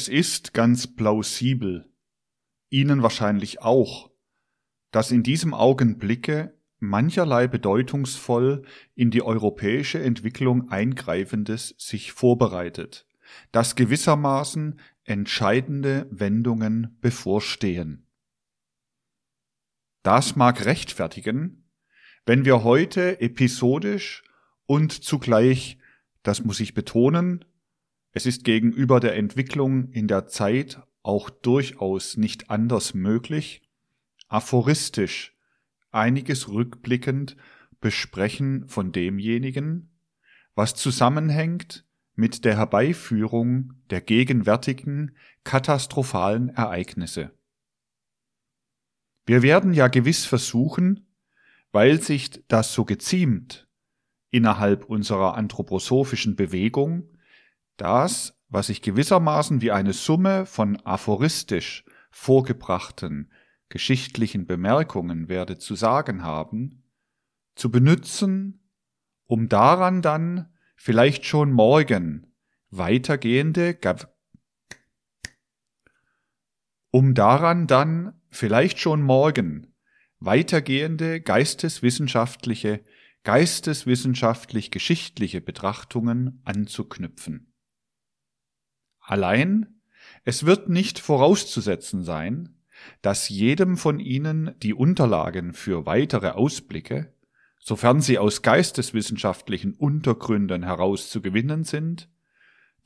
Es ist ganz plausibel, Ihnen wahrscheinlich auch, dass in diesem Augenblicke mancherlei bedeutungsvoll in die europäische Entwicklung eingreifendes sich vorbereitet, dass gewissermaßen entscheidende Wendungen bevorstehen. Das mag rechtfertigen, wenn wir heute episodisch und zugleich, das muss ich betonen, es ist gegenüber der Entwicklung in der Zeit auch durchaus nicht anders möglich, aphoristisch einiges rückblickend besprechen von demjenigen, was zusammenhängt mit der Herbeiführung der gegenwärtigen katastrophalen Ereignisse. Wir werden ja gewiss versuchen, weil sich das so geziemt innerhalb unserer anthroposophischen Bewegung, das, was ich gewissermaßen wie eine Summe von aphoristisch vorgebrachten geschichtlichen Bemerkungen werde zu sagen haben, zu benützen, um daran dann vielleicht schon morgen weitergehende, um daran dann vielleicht schon morgen weitergehende geisteswissenschaftliche, geisteswissenschaftlich-geschichtliche Betrachtungen anzuknüpfen. Allein, es wird nicht vorauszusetzen sein, dass jedem von ihnen die Unterlagen für weitere Ausblicke, sofern sie aus geisteswissenschaftlichen Untergründen heraus zu gewinnen sind,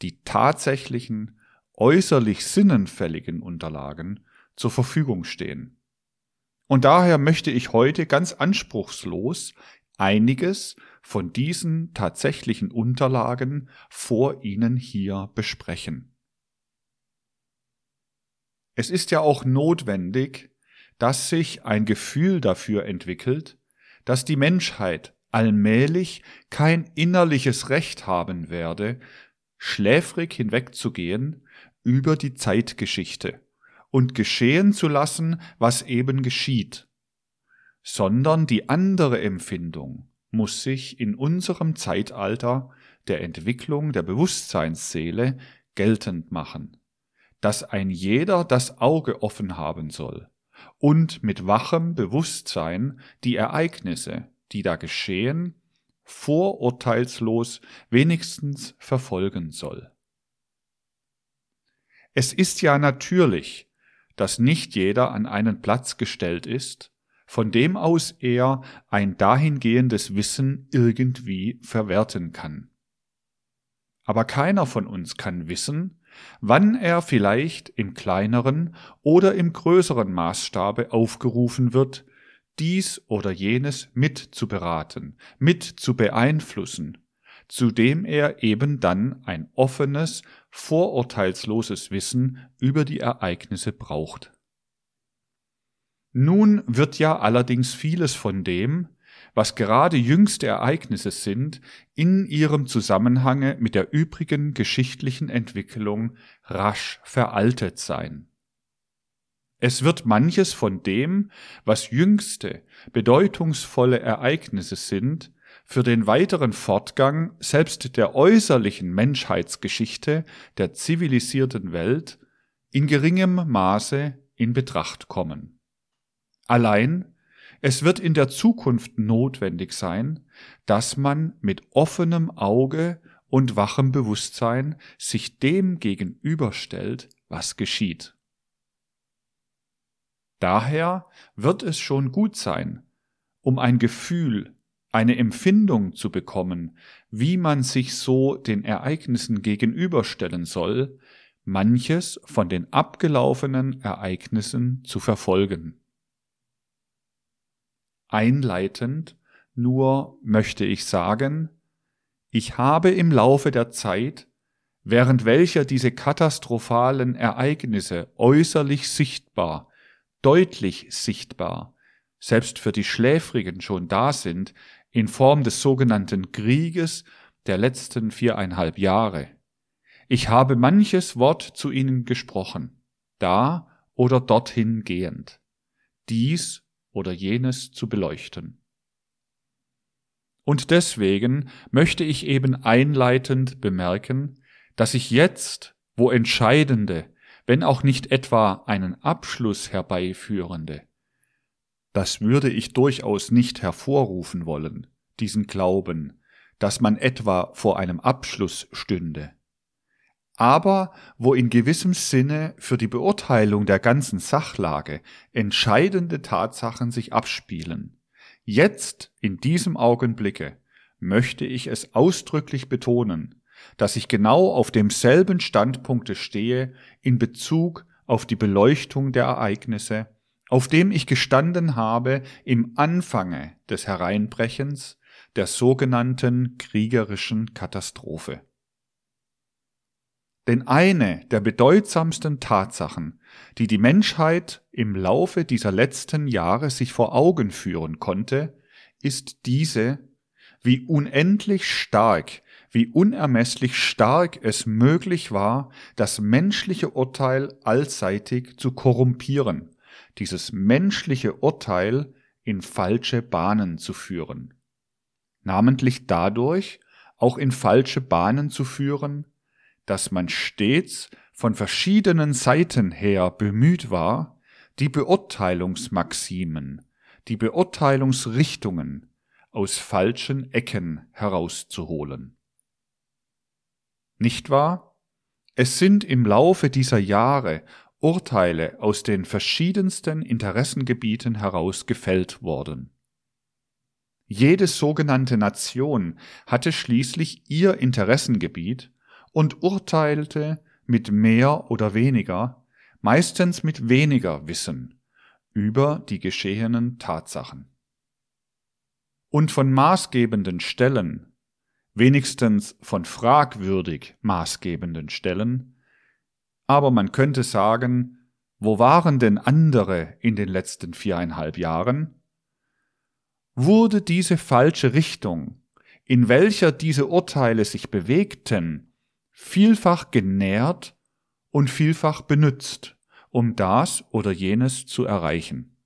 die tatsächlichen, äußerlich sinnenfälligen Unterlagen zur Verfügung stehen. Und daher möchte ich heute ganz anspruchslos einiges von diesen tatsächlichen Unterlagen vor Ihnen hier besprechen. Es ist ja auch notwendig, dass sich ein Gefühl dafür entwickelt, dass die Menschheit allmählich kein innerliches Recht haben werde, schläfrig hinwegzugehen über die Zeitgeschichte und geschehen zu lassen, was eben geschieht, sondern die andere Empfindung muss sich in unserem Zeitalter der Entwicklung der Bewusstseinsseele geltend machen dass ein jeder das Auge offen haben soll und mit wachem Bewusstsein die Ereignisse, die da geschehen, vorurteilslos wenigstens verfolgen soll. Es ist ja natürlich, dass nicht jeder an einen Platz gestellt ist, von dem aus er ein dahingehendes Wissen irgendwie verwerten kann. Aber keiner von uns kann wissen, wann er vielleicht im kleineren oder im größeren Maßstabe aufgerufen wird, dies oder jenes mitzuberaten, mit zu beeinflussen, zu dem er eben dann ein offenes, vorurteilsloses Wissen über die Ereignisse braucht. Nun wird ja allerdings vieles von dem, was gerade jüngste Ereignisse sind, in ihrem Zusammenhange mit der übrigen geschichtlichen Entwicklung rasch veraltet sein. Es wird manches von dem, was jüngste, bedeutungsvolle Ereignisse sind, für den weiteren Fortgang selbst der äußerlichen Menschheitsgeschichte der zivilisierten Welt in geringem Maße in Betracht kommen. Allein es wird in der Zukunft notwendig sein, dass man mit offenem Auge und wachem Bewusstsein sich dem gegenüberstellt, was geschieht. Daher wird es schon gut sein, um ein Gefühl, eine Empfindung zu bekommen, wie man sich so den Ereignissen gegenüberstellen soll, manches von den abgelaufenen Ereignissen zu verfolgen. Einleitend nur möchte ich sagen, ich habe im Laufe der Zeit, während welcher diese katastrophalen Ereignisse äußerlich sichtbar, deutlich sichtbar, selbst für die Schläfrigen schon da sind, in Form des sogenannten Krieges der letzten viereinhalb Jahre. Ich habe manches Wort zu ihnen gesprochen, da oder dorthin gehend. Dies oder jenes zu beleuchten. Und deswegen möchte ich eben einleitend bemerken, dass ich jetzt wo entscheidende, wenn auch nicht etwa einen Abschluss herbeiführende. Das würde ich durchaus nicht hervorrufen wollen, diesen Glauben, dass man etwa vor einem Abschluss stünde. Aber wo in gewissem Sinne für die Beurteilung der ganzen Sachlage entscheidende Tatsachen sich abspielen, jetzt in diesem Augenblicke möchte ich es ausdrücklich betonen, dass ich genau auf demselben Standpunkte stehe in Bezug auf die Beleuchtung der Ereignisse, auf dem ich gestanden habe im Anfange des Hereinbrechens der sogenannten kriegerischen Katastrophe. Denn eine der bedeutsamsten Tatsachen, die die Menschheit im Laufe dieser letzten Jahre sich vor Augen führen konnte, ist diese, wie unendlich stark wie unermesslich stark es möglich war, das menschliche Urteil allseitig zu korrumpieren, dieses menschliche Urteil in falsche Bahnen zu führen. Namentlich dadurch, auch in falsche Bahnen zu führen, dass man stets von verschiedenen Seiten her bemüht war, die Beurteilungsmaximen, die Beurteilungsrichtungen aus falschen Ecken herauszuholen. Nicht wahr? Es sind im Laufe dieser Jahre Urteile aus den verschiedensten Interessengebieten heraus gefällt worden. Jede sogenannte Nation hatte schließlich ihr Interessengebiet und urteilte mit mehr oder weniger, meistens mit weniger Wissen über die geschehenen Tatsachen. Und von maßgebenden Stellen wenigstens von fragwürdig maßgebenden Stellen, aber man könnte sagen, wo waren denn andere in den letzten viereinhalb Jahren? Wurde diese falsche Richtung, in welcher diese Urteile sich bewegten, vielfach genährt und vielfach benützt, um das oder jenes zu erreichen.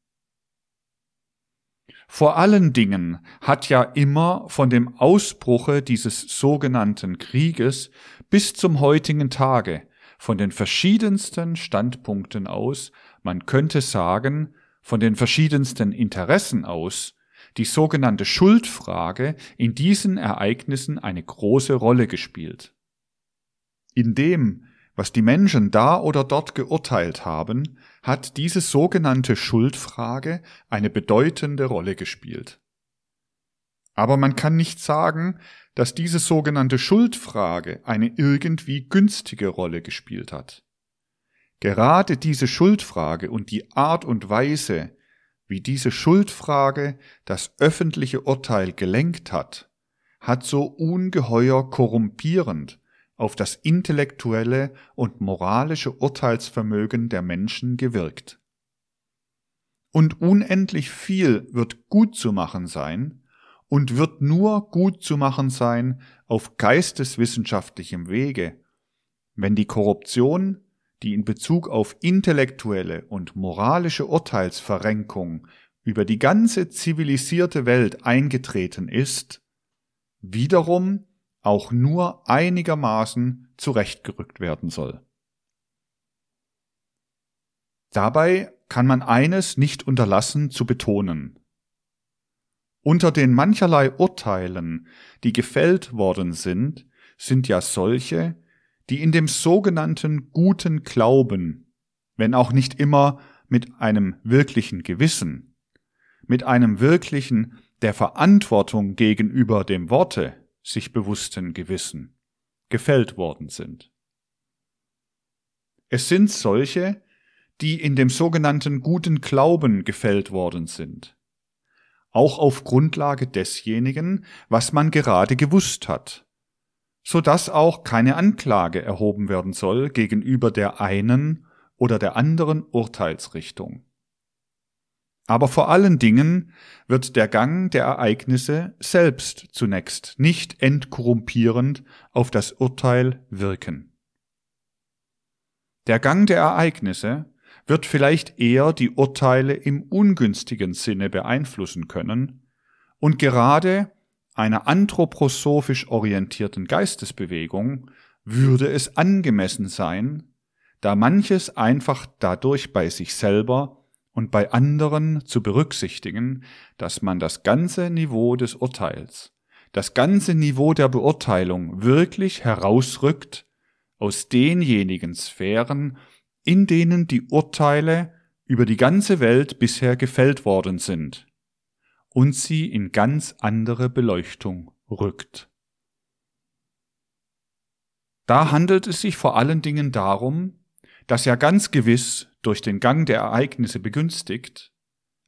Vor allen Dingen hat ja immer von dem Ausbruche dieses sogenannten Krieges bis zum heutigen Tage von den verschiedensten Standpunkten aus, man könnte sagen, von den verschiedensten Interessen aus, die sogenannte Schuldfrage in diesen Ereignissen eine große Rolle gespielt. In dem, was die Menschen da oder dort geurteilt haben, hat diese sogenannte Schuldfrage eine bedeutende Rolle gespielt. Aber man kann nicht sagen, dass diese sogenannte Schuldfrage eine irgendwie günstige Rolle gespielt hat. Gerade diese Schuldfrage und die Art und Weise, wie diese Schuldfrage das öffentliche Urteil gelenkt hat, hat so ungeheuer korrumpierend auf das intellektuelle und moralische Urteilsvermögen der Menschen gewirkt. Und unendlich viel wird gut zu machen sein und wird nur gut zu machen sein auf geisteswissenschaftlichem Wege, wenn die Korruption, die in Bezug auf intellektuelle und moralische Urteilsverrenkung über die ganze zivilisierte Welt eingetreten ist, wiederum auch nur einigermaßen zurechtgerückt werden soll. Dabei kann man eines nicht unterlassen zu betonen. Unter den mancherlei Urteilen, die gefällt worden sind, sind ja solche, die in dem sogenannten guten Glauben, wenn auch nicht immer mit einem wirklichen Gewissen, mit einem wirklichen der Verantwortung gegenüber dem Worte, sich bewussten Gewissen gefällt worden sind. Es sind solche, die in dem sogenannten guten Glauben gefällt worden sind, auch auf Grundlage desjenigen, was man gerade gewusst hat, so dass auch keine Anklage erhoben werden soll gegenüber der einen oder der anderen Urteilsrichtung. Aber vor allen Dingen wird der Gang der Ereignisse selbst zunächst nicht entkorrumpierend auf das Urteil wirken. Der Gang der Ereignisse wird vielleicht eher die Urteile im ungünstigen Sinne beeinflussen können und gerade einer anthroposophisch orientierten Geistesbewegung würde es angemessen sein, da manches einfach dadurch bei sich selber und bei anderen zu berücksichtigen, dass man das ganze Niveau des Urteils, das ganze Niveau der Beurteilung wirklich herausrückt aus denjenigen Sphären, in denen die Urteile über die ganze Welt bisher gefällt worden sind, und sie in ganz andere Beleuchtung rückt. Da handelt es sich vor allen Dingen darum, dass ja ganz gewiss durch den Gang der Ereignisse begünstigt,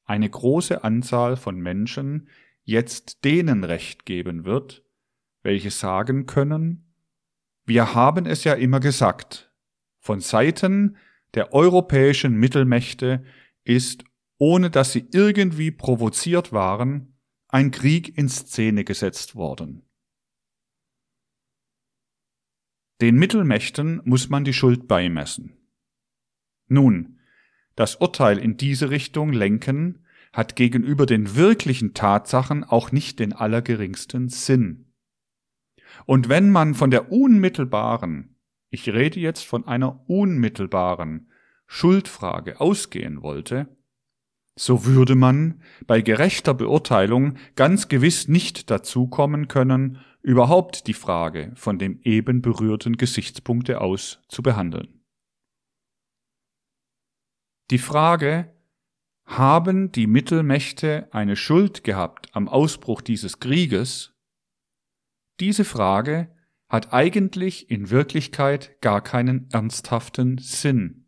eine große Anzahl von Menschen jetzt denen Recht geben wird, welche sagen können, wir haben es ja immer gesagt, von Seiten der europäischen Mittelmächte ist, ohne dass sie irgendwie provoziert waren, ein Krieg in Szene gesetzt worden. Den Mittelmächten muss man die Schuld beimessen. Nun, das Urteil in diese Richtung lenken hat gegenüber den wirklichen Tatsachen auch nicht den allergeringsten Sinn. Und wenn man von der unmittelbaren, ich rede jetzt von einer unmittelbaren Schuldfrage ausgehen wollte, so würde man bei gerechter Beurteilung ganz gewiss nicht dazu kommen können, überhaupt die Frage von dem eben berührten Gesichtspunkte aus zu behandeln. Die Frage, haben die Mittelmächte eine Schuld gehabt am Ausbruch dieses Krieges? Diese Frage hat eigentlich in Wirklichkeit gar keinen ernsthaften Sinn.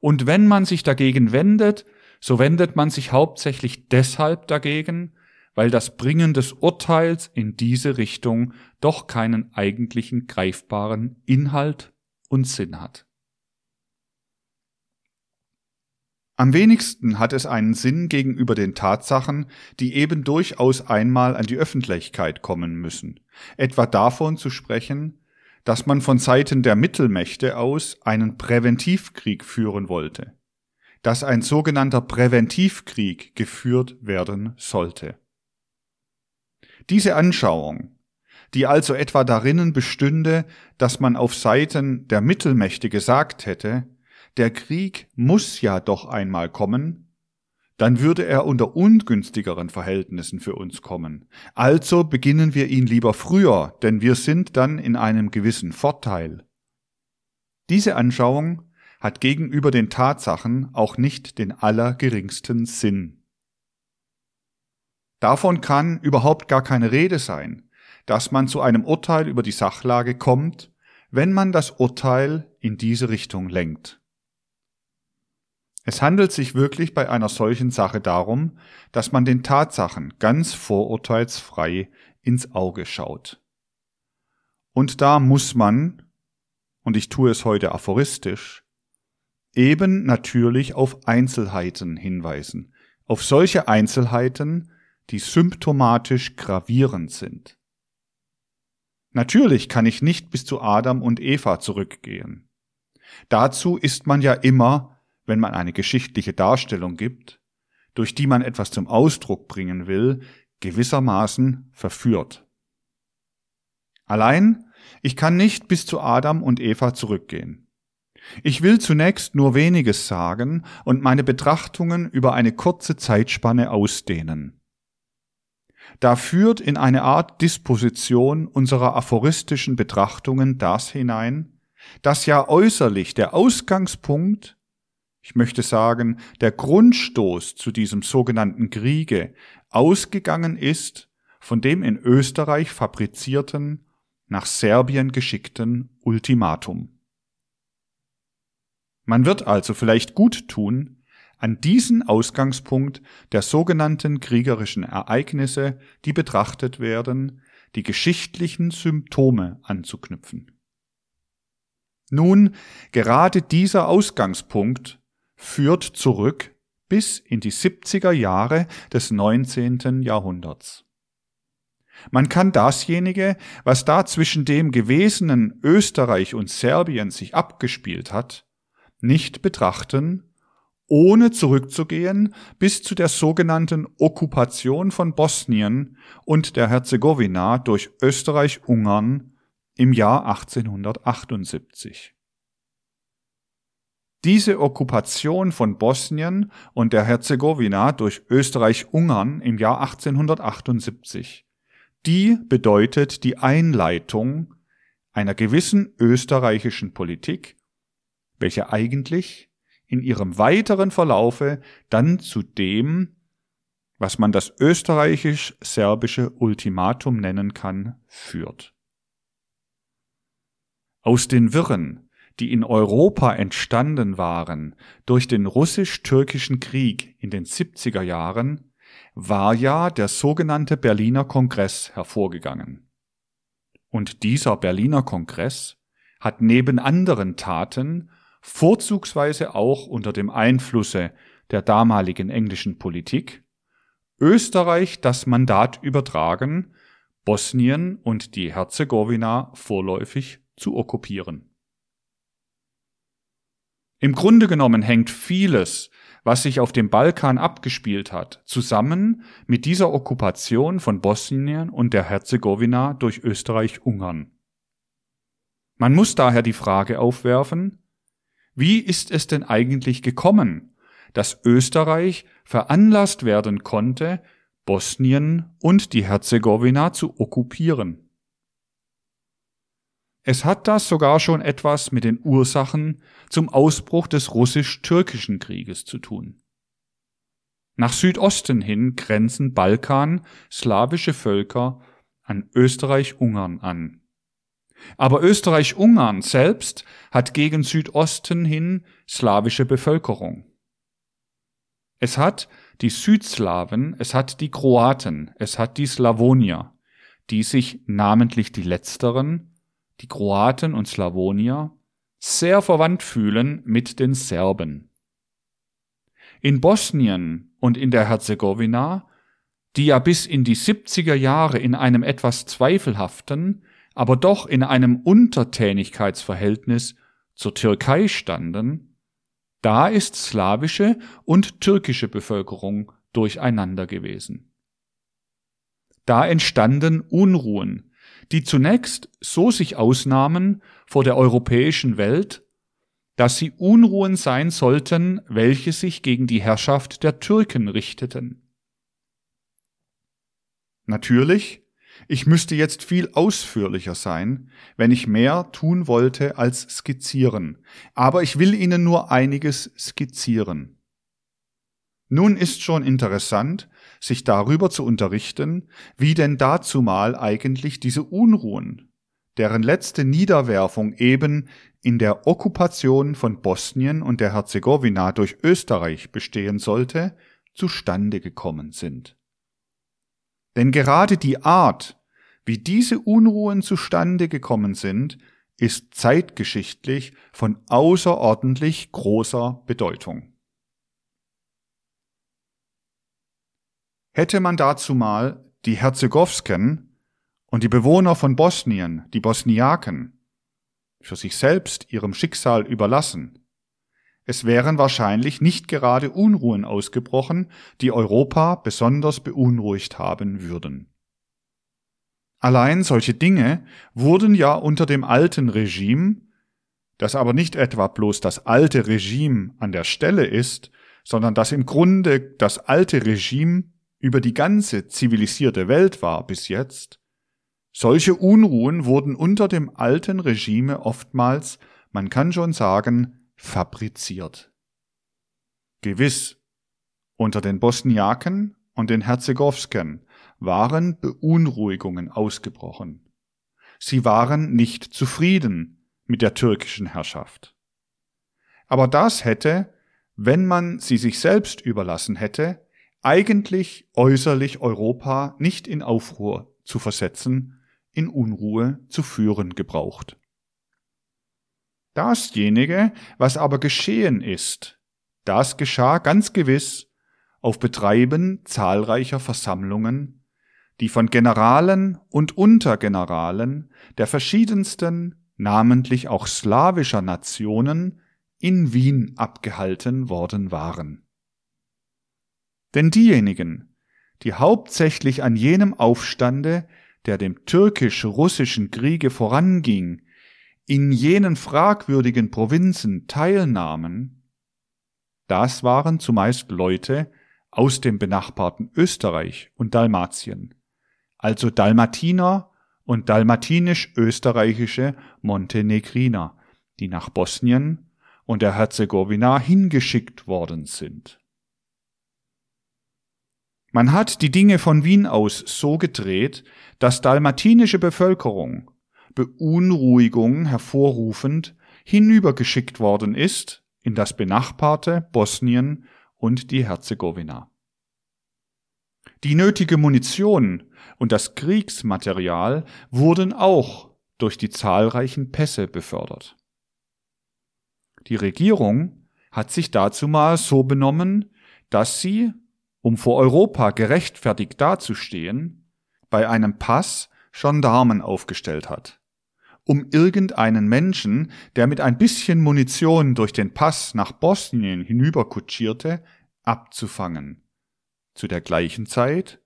Und wenn man sich dagegen wendet, so wendet man sich hauptsächlich deshalb dagegen, weil das Bringen des Urteils in diese Richtung doch keinen eigentlichen greifbaren Inhalt und Sinn hat. Am wenigsten hat es einen Sinn gegenüber den Tatsachen, die eben durchaus einmal an die Öffentlichkeit kommen müssen, etwa davon zu sprechen, dass man von Seiten der Mittelmächte aus einen Präventivkrieg führen wollte, dass ein sogenannter Präventivkrieg geführt werden sollte. Diese Anschauung, die also etwa darinnen bestünde, dass man auf Seiten der Mittelmächte gesagt hätte, der Krieg muss ja doch einmal kommen, dann würde er unter ungünstigeren Verhältnissen für uns kommen. Also beginnen wir ihn lieber früher, denn wir sind dann in einem gewissen Vorteil. Diese Anschauung hat gegenüber den Tatsachen auch nicht den allergeringsten Sinn. Davon kann überhaupt gar keine Rede sein, dass man zu einem Urteil über die Sachlage kommt, wenn man das Urteil in diese Richtung lenkt. Es handelt sich wirklich bei einer solchen Sache darum, dass man den Tatsachen ganz vorurteilsfrei ins Auge schaut. Und da muss man, und ich tue es heute aphoristisch, eben natürlich auf Einzelheiten hinweisen, auf solche Einzelheiten, die symptomatisch gravierend sind. Natürlich kann ich nicht bis zu Adam und Eva zurückgehen. Dazu ist man ja immer wenn man eine geschichtliche Darstellung gibt, durch die man etwas zum Ausdruck bringen will, gewissermaßen verführt. Allein, ich kann nicht bis zu Adam und Eva zurückgehen. Ich will zunächst nur weniges sagen und meine Betrachtungen über eine kurze Zeitspanne ausdehnen. Da führt in eine Art Disposition unserer aphoristischen Betrachtungen das hinein, dass ja äußerlich der Ausgangspunkt ich möchte sagen, der Grundstoß zu diesem sogenannten Kriege ausgegangen ist von dem in Österreich fabrizierten, nach Serbien geschickten Ultimatum. Man wird also vielleicht gut tun, an diesen Ausgangspunkt der sogenannten kriegerischen Ereignisse, die betrachtet werden, die geschichtlichen Symptome anzuknüpfen. Nun, gerade dieser Ausgangspunkt führt zurück bis in die 70er Jahre des 19. Jahrhunderts. Man kann dasjenige, was da zwischen dem gewesenen Österreich und Serbien sich abgespielt hat, nicht betrachten, ohne zurückzugehen bis zu der sogenannten Okkupation von Bosnien und der Herzegowina durch Österreich-Ungarn im Jahr 1878. Diese Okkupation von Bosnien und der Herzegowina durch Österreich-Ungarn im Jahr 1878, die bedeutet die Einleitung einer gewissen österreichischen Politik, welche eigentlich in ihrem weiteren Verlaufe dann zu dem, was man das österreichisch-serbische Ultimatum nennen kann, führt. Aus den Wirren die in Europa entstanden waren durch den russisch-türkischen Krieg in den 70er Jahren, war ja der sogenannte Berliner Kongress hervorgegangen. Und dieser Berliner Kongress hat neben anderen Taten vorzugsweise auch unter dem Einflusse der damaligen englischen Politik Österreich das Mandat übertragen, Bosnien und die Herzegowina vorläufig zu okkupieren. Im Grunde genommen hängt vieles, was sich auf dem Balkan abgespielt hat, zusammen mit dieser Okkupation von Bosnien und der Herzegowina durch Österreich-Ungarn. Man muss daher die Frage aufwerfen, wie ist es denn eigentlich gekommen, dass Österreich veranlasst werden konnte, Bosnien und die Herzegowina zu okkupieren? Es hat das sogar schon etwas mit den Ursachen zum Ausbruch des russisch-türkischen Krieges zu tun. Nach Südosten hin grenzen Balkan slawische Völker an Österreich-Ungarn an. Aber Österreich-Ungarn selbst hat gegen Südosten hin slawische Bevölkerung. Es hat die Südslawen, es hat die Kroaten, es hat die Slawonier, die sich namentlich die letzteren die Kroaten und Slawonier, sehr verwandt fühlen mit den Serben. In Bosnien und in der Herzegowina, die ja bis in die 70er Jahre in einem etwas zweifelhaften, aber doch in einem Untertänigkeitsverhältnis zur Türkei standen, da ist slawische und türkische Bevölkerung durcheinander gewesen. Da entstanden Unruhen, die zunächst so sich ausnahmen vor der europäischen Welt, dass sie Unruhen sein sollten, welche sich gegen die Herrschaft der Türken richteten. Natürlich, ich müsste jetzt viel ausführlicher sein, wenn ich mehr tun wollte als skizzieren, aber ich will Ihnen nur einiges skizzieren. Nun ist schon interessant, sich darüber zu unterrichten, wie denn dazumal eigentlich diese Unruhen, deren letzte Niederwerfung eben in der Okkupation von Bosnien und der Herzegowina durch Österreich bestehen sollte, zustande gekommen sind. Denn gerade die Art, wie diese Unruhen zustande gekommen sind, ist zeitgeschichtlich von außerordentlich großer Bedeutung. Hätte man dazu mal die Herzegowsken und die Bewohner von Bosnien, die Bosniaken, für sich selbst ihrem Schicksal überlassen, es wären wahrscheinlich nicht gerade Unruhen ausgebrochen, die Europa besonders beunruhigt haben würden. Allein solche Dinge wurden ja unter dem alten Regime, das aber nicht etwa bloß das alte Regime an der Stelle ist, sondern das im Grunde das alte Regime über die ganze zivilisierte Welt war bis jetzt, solche Unruhen wurden unter dem alten Regime oftmals, man kann schon sagen, fabriziert. Gewiss, unter den Bosniaken und den Herzegowsken waren Beunruhigungen ausgebrochen. Sie waren nicht zufrieden mit der türkischen Herrschaft. Aber das hätte, wenn man sie sich selbst überlassen hätte, eigentlich äußerlich Europa nicht in Aufruhr zu versetzen, in Unruhe zu führen gebraucht. Dasjenige, was aber geschehen ist, das geschah ganz gewiss auf Betreiben zahlreicher Versammlungen, die von Generalen und Untergeneralen der verschiedensten, namentlich auch slawischer Nationen in Wien abgehalten worden waren. Denn diejenigen, die hauptsächlich an jenem Aufstande der dem türkisch-russischen Kriege voranging, in jenen fragwürdigen Provinzen teilnahmen, das waren zumeist Leute aus dem benachbarten Österreich und Dalmatien, also Dalmatiner und dalmatinisch-österreichische Montenegriner, die nach Bosnien und der Herzegowina hingeschickt worden sind. Man hat die Dinge von Wien aus so gedreht, dass dalmatinische Bevölkerung, Beunruhigung hervorrufend, hinübergeschickt worden ist in das benachbarte Bosnien und die Herzegowina. Die nötige Munition und das Kriegsmaterial wurden auch durch die zahlreichen Pässe befördert. Die Regierung hat sich dazu mal so benommen, dass sie, um vor Europa gerechtfertigt dazustehen, bei einem Pass Gendarmen aufgestellt hat, um irgendeinen Menschen, der mit ein bisschen Munition durch den Pass nach Bosnien hinüberkutschierte, abzufangen. Zu der gleichen Zeit,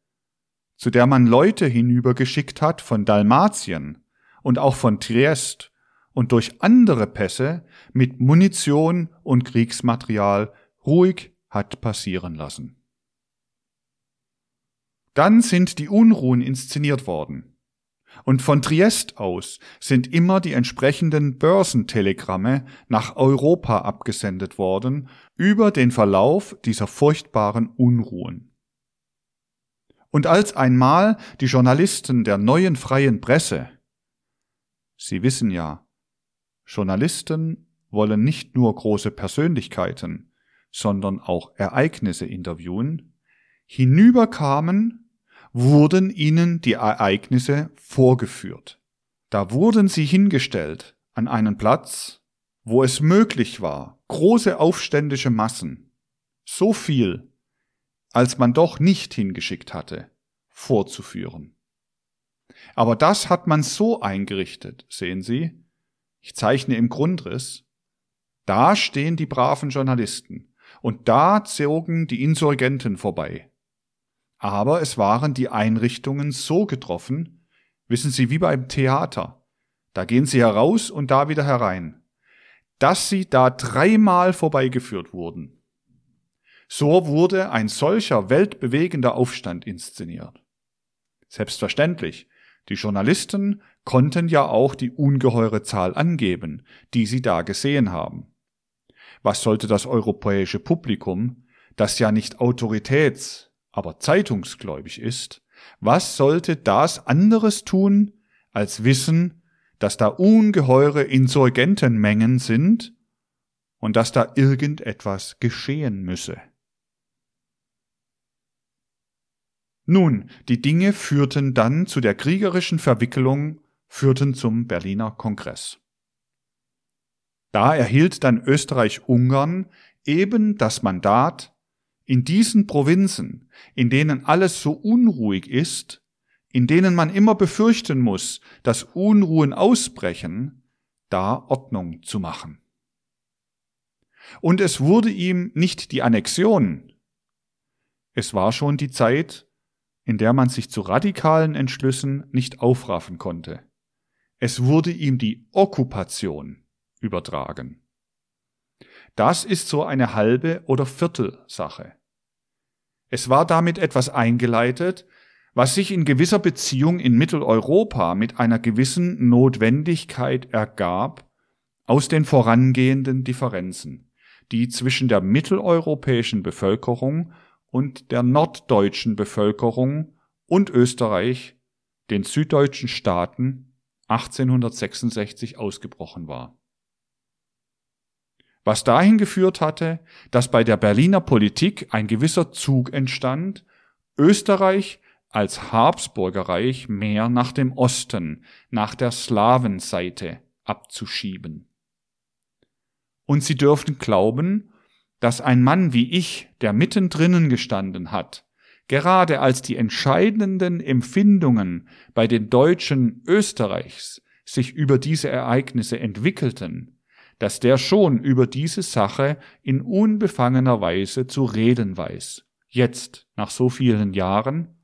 zu der man Leute hinübergeschickt hat von Dalmatien und auch von Triest und durch andere Pässe mit Munition und Kriegsmaterial ruhig hat passieren lassen. Dann sind die Unruhen inszeniert worden. Und von Triest aus sind immer die entsprechenden Börsentelegramme nach Europa abgesendet worden über den Verlauf dieser furchtbaren Unruhen. Und als einmal die Journalisten der neuen freien Presse, Sie wissen ja, Journalisten wollen nicht nur große Persönlichkeiten, sondern auch Ereignisse interviewen, hinüberkamen, wurden ihnen die Ereignisse vorgeführt. Da wurden sie hingestellt an einen Platz, wo es möglich war, große aufständische Massen, so viel, als man doch nicht hingeschickt hatte, vorzuführen. Aber das hat man so eingerichtet, sehen Sie, ich zeichne im Grundriss, da stehen die braven Journalisten und da zogen die Insurgenten vorbei. Aber es waren die Einrichtungen so getroffen, wissen Sie, wie beim Theater. Da gehen Sie heraus und da wieder herein, dass sie da dreimal vorbeigeführt wurden. So wurde ein solcher weltbewegender Aufstand inszeniert. Selbstverständlich, die Journalisten konnten ja auch die ungeheure Zahl angeben, die sie da gesehen haben. Was sollte das europäische Publikum, das ja nicht autoritäts, aber zeitungsgläubig ist, was sollte das anderes tun, als wissen, dass da ungeheure Insurgentenmengen sind und dass da irgendetwas geschehen müsse. Nun, die Dinge führten dann zu der kriegerischen Verwicklung, führten zum Berliner Kongress. Da erhielt dann Österreich-Ungarn eben das Mandat, in diesen Provinzen, in denen alles so unruhig ist, in denen man immer befürchten muss, dass Unruhen ausbrechen, da Ordnung zu machen. Und es wurde ihm nicht die Annexion, es war schon die Zeit, in der man sich zu radikalen Entschlüssen nicht aufraffen konnte. Es wurde ihm die Okkupation übertragen. Das ist so eine halbe oder Viertelsache. Es war damit etwas eingeleitet, was sich in gewisser Beziehung in Mitteleuropa mit einer gewissen Notwendigkeit ergab aus den vorangehenden Differenzen, die zwischen der mitteleuropäischen Bevölkerung und der norddeutschen Bevölkerung und Österreich, den süddeutschen Staaten 1866 ausgebrochen war. Was dahin geführt hatte, dass bei der Berliner Politik ein gewisser Zug entstand, Österreich als Habsburgerreich mehr nach dem Osten, nach der Slawenseite abzuschieben. Und Sie dürfen glauben, dass ein Mann wie ich, der mittendrinnen gestanden hat, gerade als die entscheidenden Empfindungen bei den Deutschen Österreichs sich über diese Ereignisse entwickelten, dass der schon über diese Sache in unbefangener Weise zu reden weiß. Jetzt, nach so vielen Jahren,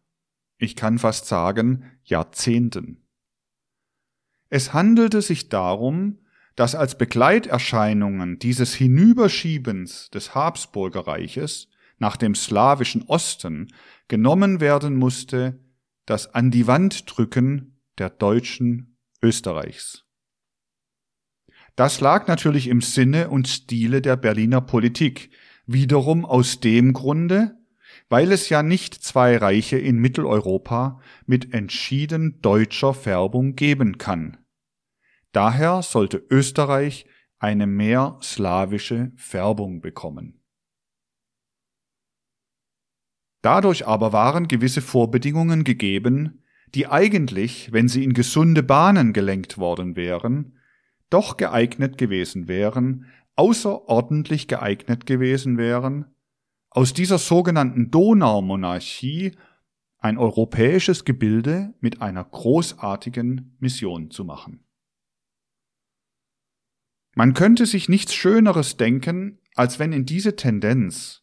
ich kann fast sagen Jahrzehnten. Es handelte sich darum, dass als Begleiterscheinungen dieses Hinüberschiebens des Habsburgerreiches nach dem slawischen Osten genommen werden musste, das an die Wand drücken der Deutschen Österreichs. Das lag natürlich im Sinne und Stile der Berliner Politik, wiederum aus dem Grunde, weil es ja nicht zwei Reiche in Mitteleuropa mit entschieden deutscher Färbung geben kann. Daher sollte Österreich eine mehr slawische Färbung bekommen. Dadurch aber waren gewisse Vorbedingungen gegeben, die eigentlich, wenn sie in gesunde Bahnen gelenkt worden wären, doch geeignet gewesen wären, außerordentlich geeignet gewesen wären, aus dieser sogenannten Donaumonarchie ein europäisches Gebilde mit einer großartigen Mission zu machen. Man könnte sich nichts Schöneres denken, als wenn in diese Tendenz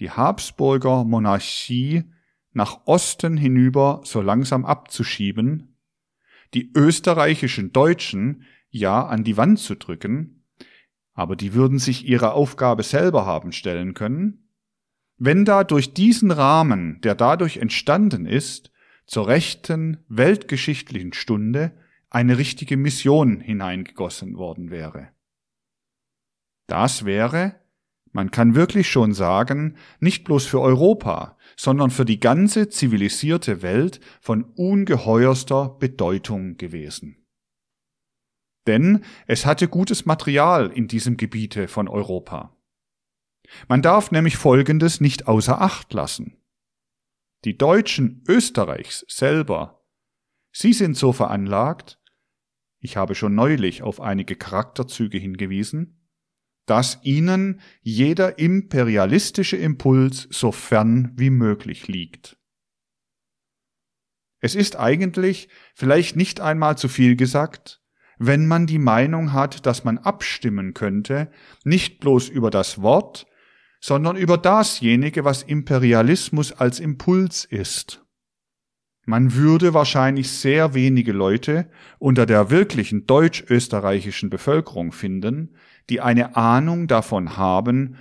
die Habsburger Monarchie nach Osten hinüber so langsam abzuschieben, die österreichischen Deutschen ja an die Wand zu drücken, aber die würden sich ihre Aufgabe selber haben stellen können, wenn da durch diesen Rahmen, der dadurch entstanden ist, zur rechten weltgeschichtlichen Stunde eine richtige Mission hineingegossen worden wäre. Das wäre, man kann wirklich schon sagen, nicht bloß für Europa, sondern für die ganze zivilisierte Welt von ungeheuerster Bedeutung gewesen. Denn es hatte gutes Material in diesem Gebiete von Europa. Man darf nämlich Folgendes nicht außer Acht lassen. Die Deutschen Österreichs selber, sie sind so veranlagt, ich habe schon neulich auf einige Charakterzüge hingewiesen, dass ihnen jeder imperialistische Impuls so fern wie möglich liegt. Es ist eigentlich vielleicht nicht einmal zu viel gesagt, wenn man die Meinung hat, dass man abstimmen könnte, nicht bloß über das Wort, sondern über dasjenige, was Imperialismus als Impuls ist. Man würde wahrscheinlich sehr wenige Leute unter der wirklichen deutsch-österreichischen Bevölkerung finden, die eine Ahnung davon haben,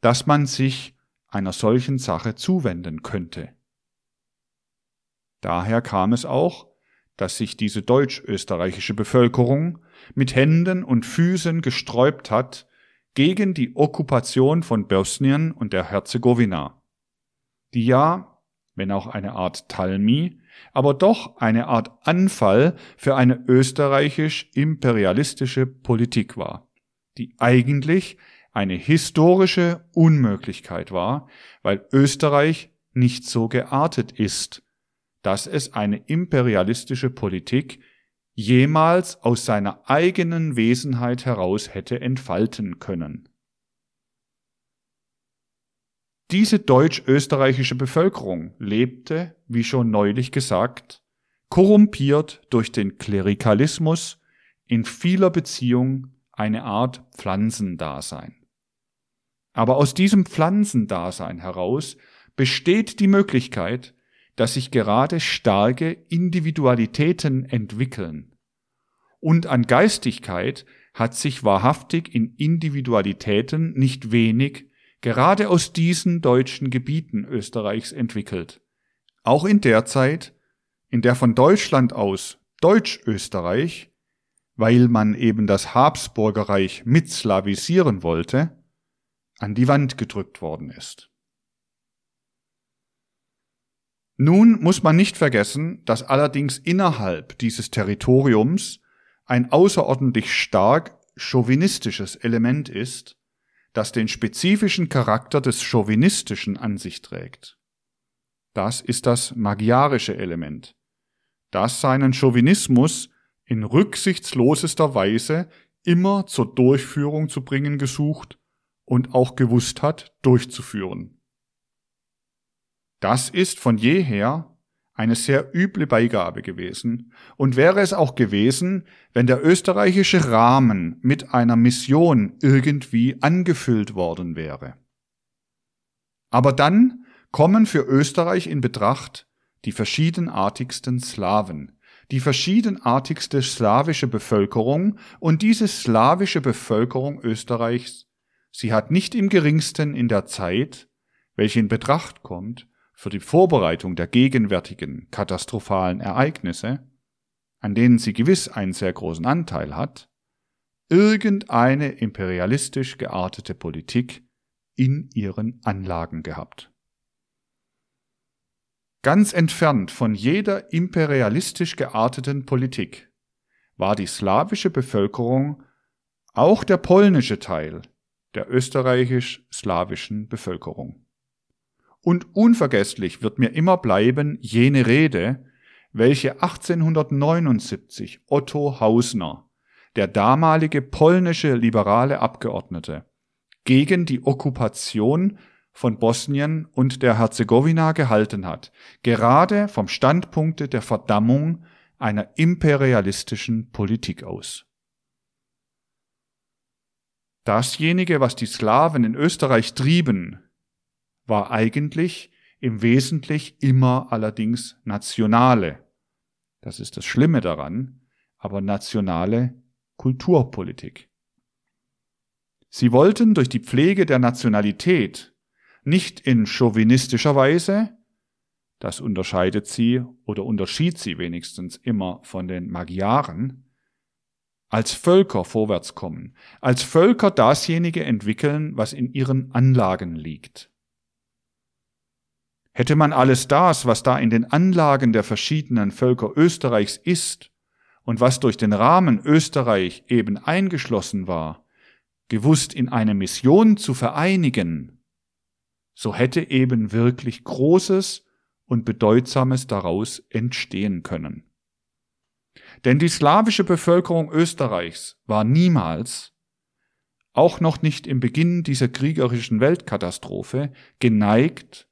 dass man sich einer solchen Sache zuwenden könnte. Daher kam es auch, dass sich diese deutsch-österreichische Bevölkerung mit Händen und Füßen gesträubt hat gegen die Okkupation von Bosnien und der Herzegowina, die ja, wenn auch eine Art Talmi, aber doch eine Art Anfall für eine österreichisch-imperialistische Politik war, die eigentlich eine historische Unmöglichkeit war, weil Österreich nicht so geartet ist, dass es eine imperialistische Politik jemals aus seiner eigenen Wesenheit heraus hätte entfalten können. Diese deutsch-österreichische Bevölkerung lebte, wie schon neulich gesagt, korrumpiert durch den Klerikalismus in vieler Beziehung eine Art Pflanzendasein. Aber aus diesem Pflanzendasein heraus besteht die Möglichkeit, dass sich gerade starke Individualitäten entwickeln. Und an Geistigkeit hat sich wahrhaftig in Individualitäten nicht wenig gerade aus diesen deutschen Gebieten Österreichs entwickelt. Auch in der Zeit, in der von Deutschland aus Deutsch-Österreich, weil man eben das Habsburgerreich mitslavisieren wollte, an die Wand gedrückt worden ist. Nun muss man nicht vergessen, dass allerdings innerhalb dieses Territoriums ein außerordentlich stark chauvinistisches Element ist, das den spezifischen Charakter des Chauvinistischen an sich trägt. Das ist das magyarische Element, das seinen Chauvinismus in rücksichtslosester Weise immer zur Durchführung zu bringen gesucht und auch gewusst hat, durchzuführen. Das ist von jeher eine sehr üble Beigabe gewesen und wäre es auch gewesen, wenn der österreichische Rahmen mit einer Mission irgendwie angefüllt worden wäre. Aber dann kommen für Österreich in Betracht die verschiedenartigsten Slawen, die verschiedenartigste slawische Bevölkerung und diese slawische Bevölkerung Österreichs, sie hat nicht im geringsten in der Zeit, welche in Betracht kommt, für die Vorbereitung der gegenwärtigen katastrophalen Ereignisse, an denen sie gewiss einen sehr großen Anteil hat, irgendeine imperialistisch geartete Politik in ihren Anlagen gehabt. Ganz entfernt von jeder imperialistisch gearteten Politik war die slawische Bevölkerung auch der polnische Teil der österreichisch-slawischen Bevölkerung. Und unvergesslich wird mir immer bleiben jene Rede, welche 1879 Otto Hausner, der damalige polnische liberale Abgeordnete, gegen die Okkupation von Bosnien und der Herzegowina gehalten hat, gerade vom Standpunkte der Verdammung einer imperialistischen Politik aus. Dasjenige, was die Slawen in Österreich trieben, war eigentlich im Wesentlich immer allerdings nationale. Das ist das Schlimme daran, aber nationale Kulturpolitik. Sie wollten durch die Pflege der Nationalität nicht in chauvinistischer Weise, das unterscheidet sie oder unterschied sie wenigstens immer von den Magyaren, als Völker vorwärts kommen, als Völker dasjenige entwickeln, was in ihren Anlagen liegt. Hätte man alles das, was da in den Anlagen der verschiedenen Völker Österreichs ist und was durch den Rahmen Österreich eben eingeschlossen war, gewusst in eine Mission zu vereinigen, so hätte eben wirklich Großes und Bedeutsames daraus entstehen können. Denn die slawische Bevölkerung Österreichs war niemals, auch noch nicht im Beginn dieser kriegerischen Weltkatastrophe, geneigt,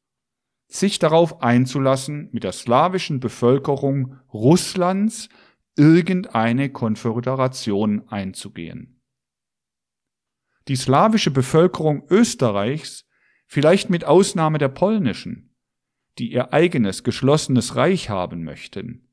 sich darauf einzulassen, mit der slawischen Bevölkerung Russlands irgendeine Konföderation einzugehen. Die slawische Bevölkerung Österreichs vielleicht mit Ausnahme der polnischen, die ihr eigenes geschlossenes Reich haben möchten.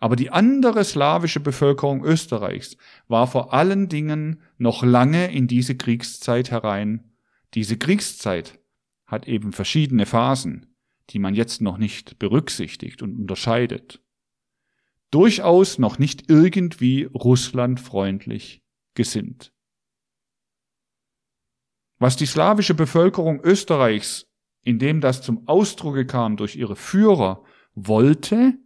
Aber die andere slawische Bevölkerung Österreichs war vor allen Dingen noch lange in diese Kriegszeit herein. Diese Kriegszeit hat eben verschiedene Phasen, die man jetzt noch nicht berücksichtigt und unterscheidet. Durchaus noch nicht irgendwie russlandfreundlich gesinnt. Was die slawische Bevölkerung Österreichs, indem das zum Ausdrucke kam durch ihre Führer, wollte,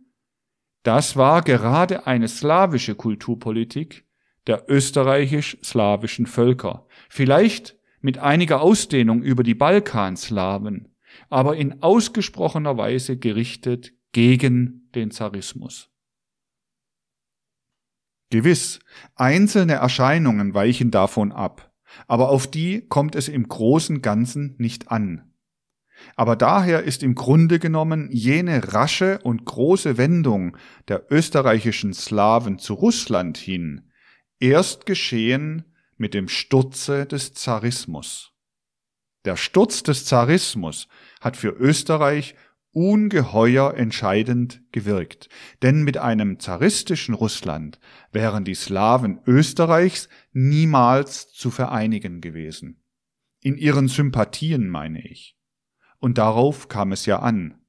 das war gerade eine slawische Kulturpolitik der österreichisch-slawischen Völker. Vielleicht mit einiger Ausdehnung über die Balkanslawen, aber in ausgesprochener Weise gerichtet gegen den Zarismus. Gewiss, einzelne Erscheinungen weichen davon ab aber auf die kommt es im großen Ganzen nicht an. Aber daher ist im Grunde genommen jene rasche und große Wendung der österreichischen Slawen zu Russland hin erst geschehen mit dem Sturze des Zarismus. Der Sturz des Zarismus hat für Österreich ungeheuer entscheidend gewirkt, denn mit einem zaristischen Russland wären die Slawen Österreichs niemals zu vereinigen gewesen. In ihren Sympathien meine ich. Und darauf kam es ja an.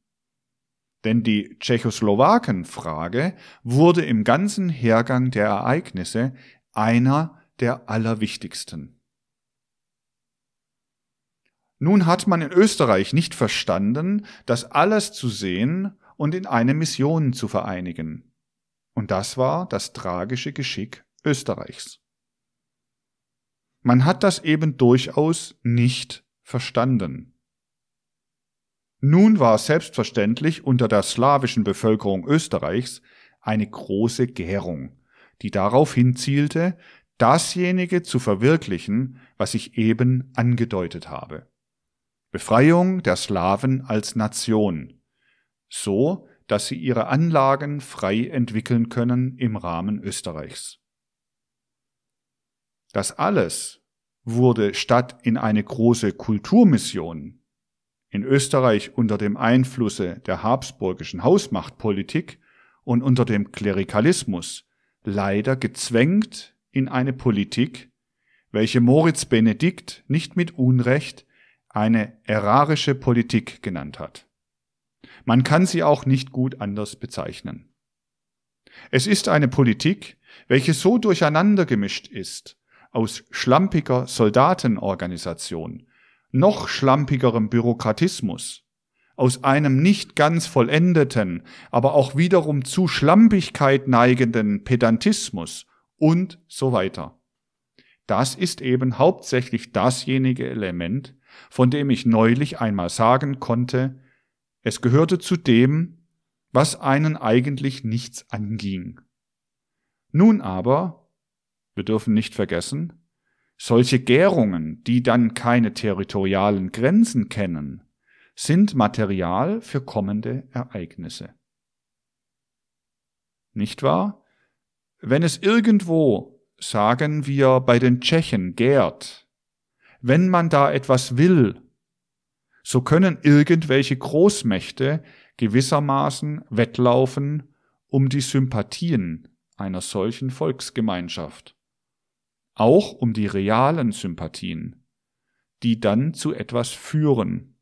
Denn die Tschechoslowakenfrage wurde im ganzen Hergang der Ereignisse einer der allerwichtigsten. Nun hat man in Österreich nicht verstanden, das alles zu sehen und in eine Mission zu vereinigen. Und das war das tragische Geschick Österreichs. Man hat das eben durchaus nicht verstanden. Nun war selbstverständlich unter der slawischen Bevölkerung Österreichs eine große Gärung, die darauf hinzielte, dasjenige zu verwirklichen, was ich eben angedeutet habe. Befreiung der Slawen als Nation, so dass sie ihre Anlagen frei entwickeln können im Rahmen Österreichs. Das alles wurde statt in eine große Kulturmission, in Österreich unter dem Einflusse der habsburgischen Hausmachtpolitik und unter dem Klerikalismus leider gezwängt in eine Politik, welche Moritz Benedikt nicht mit Unrecht eine erarische Politik genannt hat. Man kann sie auch nicht gut anders bezeichnen. Es ist eine Politik, welche so durcheinander gemischt ist aus schlampiger Soldatenorganisation, noch schlampigerem Bürokratismus, aus einem nicht ganz vollendeten, aber auch wiederum zu Schlampigkeit neigenden Pedantismus und so weiter. Das ist eben hauptsächlich dasjenige Element, von dem ich neulich einmal sagen konnte, es gehörte zu dem, was einen eigentlich nichts anging. Nun aber, wir dürfen nicht vergessen, solche Gärungen, die dann keine territorialen Grenzen kennen, sind Material für kommende Ereignisse. Nicht wahr? Wenn es irgendwo, sagen wir bei den Tschechen, gärt, wenn man da etwas will, so können irgendwelche Großmächte gewissermaßen wettlaufen um die Sympathien einer solchen Volksgemeinschaft, auch um die realen Sympathien, die dann zu etwas führen.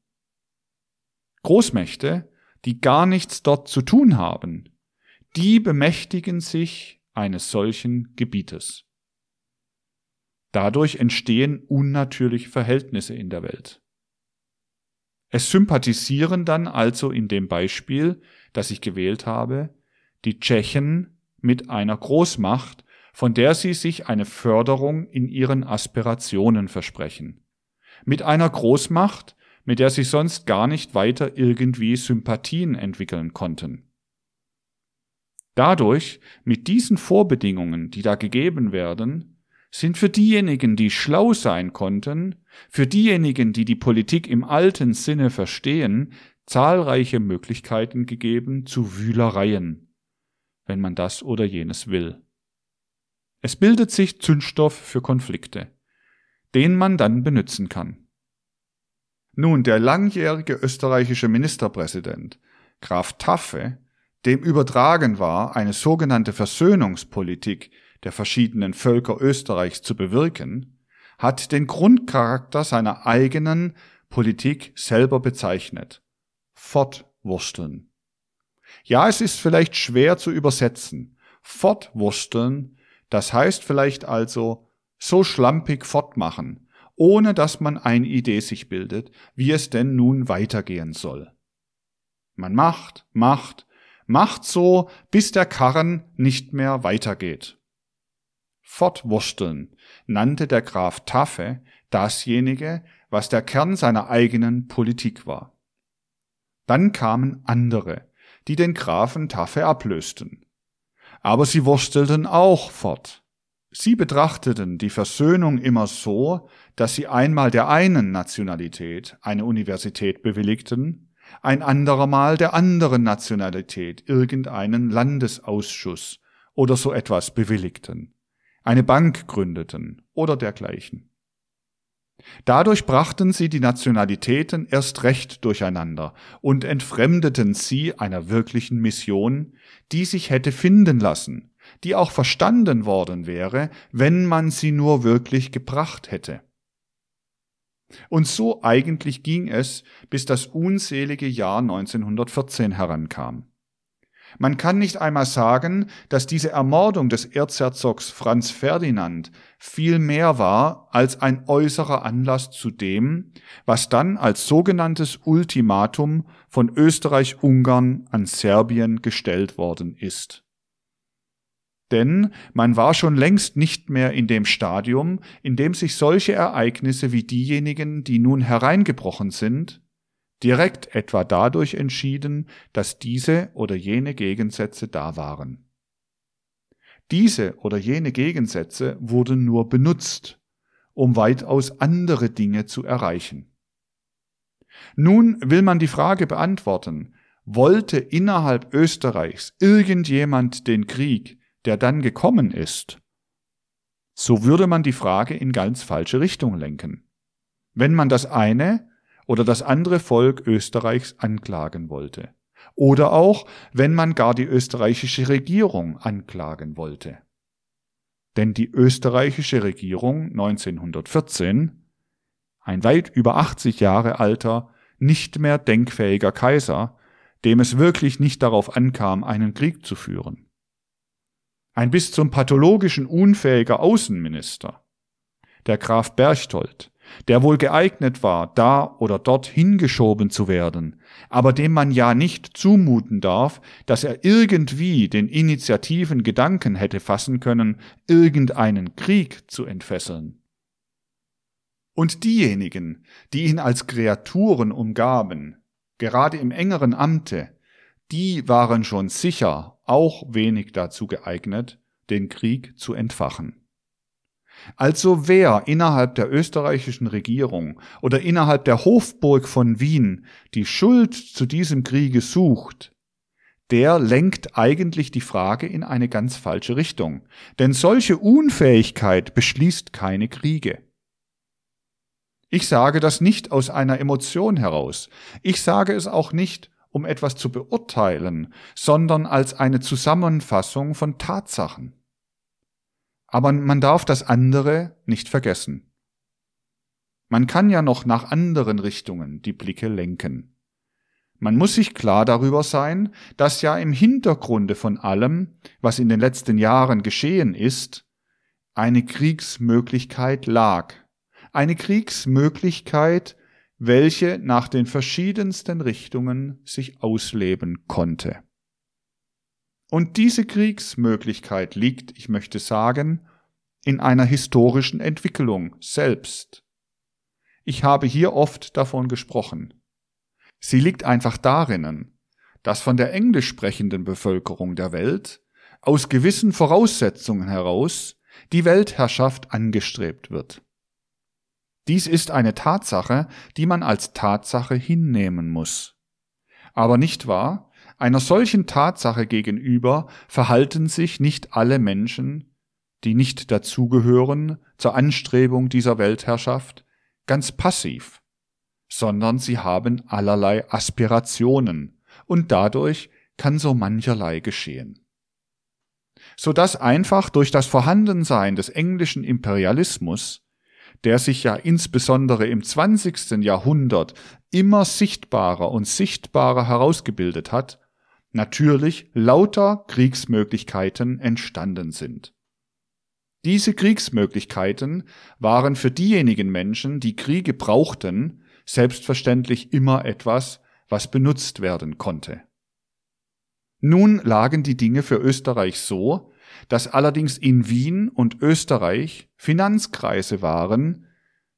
Großmächte, die gar nichts dort zu tun haben, die bemächtigen sich eines solchen Gebietes. Dadurch entstehen unnatürliche Verhältnisse in der Welt. Es sympathisieren dann also in dem Beispiel, das ich gewählt habe, die Tschechen mit einer Großmacht, von der sie sich eine Förderung in ihren Aspirationen versprechen. Mit einer Großmacht, mit der sie sonst gar nicht weiter irgendwie Sympathien entwickeln konnten. Dadurch, mit diesen Vorbedingungen, die da gegeben werden, sind für diejenigen, die schlau sein konnten, für diejenigen, die die Politik im alten Sinne verstehen, zahlreiche Möglichkeiten gegeben zu Wühlereien, wenn man das oder jenes will. Es bildet sich Zündstoff für Konflikte, den man dann benützen kann. Nun, der langjährige österreichische Ministerpräsident, Graf Taffe, dem übertragen war, eine sogenannte Versöhnungspolitik der verschiedenen Völker Österreichs zu bewirken, hat den Grundcharakter seiner eigenen Politik selber bezeichnet. Fortwursteln. Ja, es ist vielleicht schwer zu übersetzen. Fortwursteln, das heißt vielleicht also so schlampig fortmachen, ohne dass man eine Idee sich bildet, wie es denn nun weitergehen soll. Man macht, macht, macht so, bis der Karren nicht mehr weitergeht. Fortwursteln nannte der Graf Taffe dasjenige, was der Kern seiner eigenen Politik war. Dann kamen andere, die den Grafen Taffe ablösten. Aber sie wurstelten auch fort. Sie betrachteten die Versöhnung immer so, dass sie einmal der einen Nationalität eine Universität bewilligten, ein anderer Mal der anderen Nationalität irgendeinen Landesausschuss oder so etwas bewilligten eine Bank gründeten oder dergleichen. Dadurch brachten sie die Nationalitäten erst recht durcheinander und entfremdeten sie einer wirklichen Mission, die sich hätte finden lassen, die auch verstanden worden wäre, wenn man sie nur wirklich gebracht hätte. Und so eigentlich ging es, bis das unselige Jahr 1914 herankam. Man kann nicht einmal sagen, dass diese Ermordung des Erzherzogs Franz Ferdinand viel mehr war als ein äußerer Anlass zu dem, was dann als sogenanntes Ultimatum von Österreich-Ungarn an Serbien gestellt worden ist. Denn man war schon längst nicht mehr in dem Stadium, in dem sich solche Ereignisse wie diejenigen, die nun hereingebrochen sind, direkt etwa dadurch entschieden, dass diese oder jene Gegensätze da waren. Diese oder jene Gegensätze wurden nur benutzt, um weitaus andere Dinge zu erreichen. Nun will man die Frage beantworten, wollte innerhalb Österreichs irgendjemand den Krieg, der dann gekommen ist? So würde man die Frage in ganz falsche Richtung lenken. Wenn man das eine oder das andere Volk Österreichs anklagen wollte. Oder auch, wenn man gar die österreichische Regierung anklagen wollte. Denn die österreichische Regierung 1914, ein weit über 80 Jahre alter, nicht mehr denkfähiger Kaiser, dem es wirklich nicht darauf ankam, einen Krieg zu führen. Ein bis zum pathologischen unfähiger Außenminister, der Graf Berchtold, der wohl geeignet war, da oder dort hingeschoben zu werden, aber dem man ja nicht zumuten darf, dass er irgendwie den initiativen Gedanken hätte fassen können, irgendeinen Krieg zu entfesseln. Und diejenigen, die ihn als Kreaturen umgaben, gerade im engeren Amte, die waren schon sicher auch wenig dazu geeignet, den Krieg zu entfachen. Also wer innerhalb der österreichischen Regierung oder innerhalb der Hofburg von Wien die Schuld zu diesem Kriege sucht, der lenkt eigentlich die Frage in eine ganz falsche Richtung. Denn solche Unfähigkeit beschließt keine Kriege. Ich sage das nicht aus einer Emotion heraus. Ich sage es auch nicht, um etwas zu beurteilen, sondern als eine Zusammenfassung von Tatsachen. Aber man darf das andere nicht vergessen. Man kann ja noch nach anderen Richtungen die Blicke lenken. Man muss sich klar darüber sein, dass ja im Hintergrunde von allem, was in den letzten Jahren geschehen ist, eine Kriegsmöglichkeit lag. Eine Kriegsmöglichkeit, welche nach den verschiedensten Richtungen sich ausleben konnte. Und diese Kriegsmöglichkeit liegt, ich möchte sagen, in einer historischen Entwicklung selbst. Ich habe hier oft davon gesprochen. Sie liegt einfach darin, dass von der englisch sprechenden Bevölkerung der Welt aus gewissen Voraussetzungen heraus die Weltherrschaft angestrebt wird. Dies ist eine Tatsache, die man als Tatsache hinnehmen muss. Aber nicht wahr, einer solchen Tatsache gegenüber verhalten sich nicht alle Menschen, die nicht dazugehören zur Anstrebung dieser Weltherrschaft, ganz passiv, sondern sie haben allerlei Aspirationen, und dadurch kann so mancherlei geschehen. So dass einfach durch das Vorhandensein des englischen Imperialismus, der sich ja insbesondere im 20. Jahrhundert immer sichtbarer und sichtbarer herausgebildet hat, natürlich lauter Kriegsmöglichkeiten entstanden sind. Diese Kriegsmöglichkeiten waren für diejenigen Menschen, die Kriege brauchten, selbstverständlich immer etwas, was benutzt werden konnte. Nun lagen die Dinge für Österreich so, dass allerdings in Wien und Österreich Finanzkreise waren,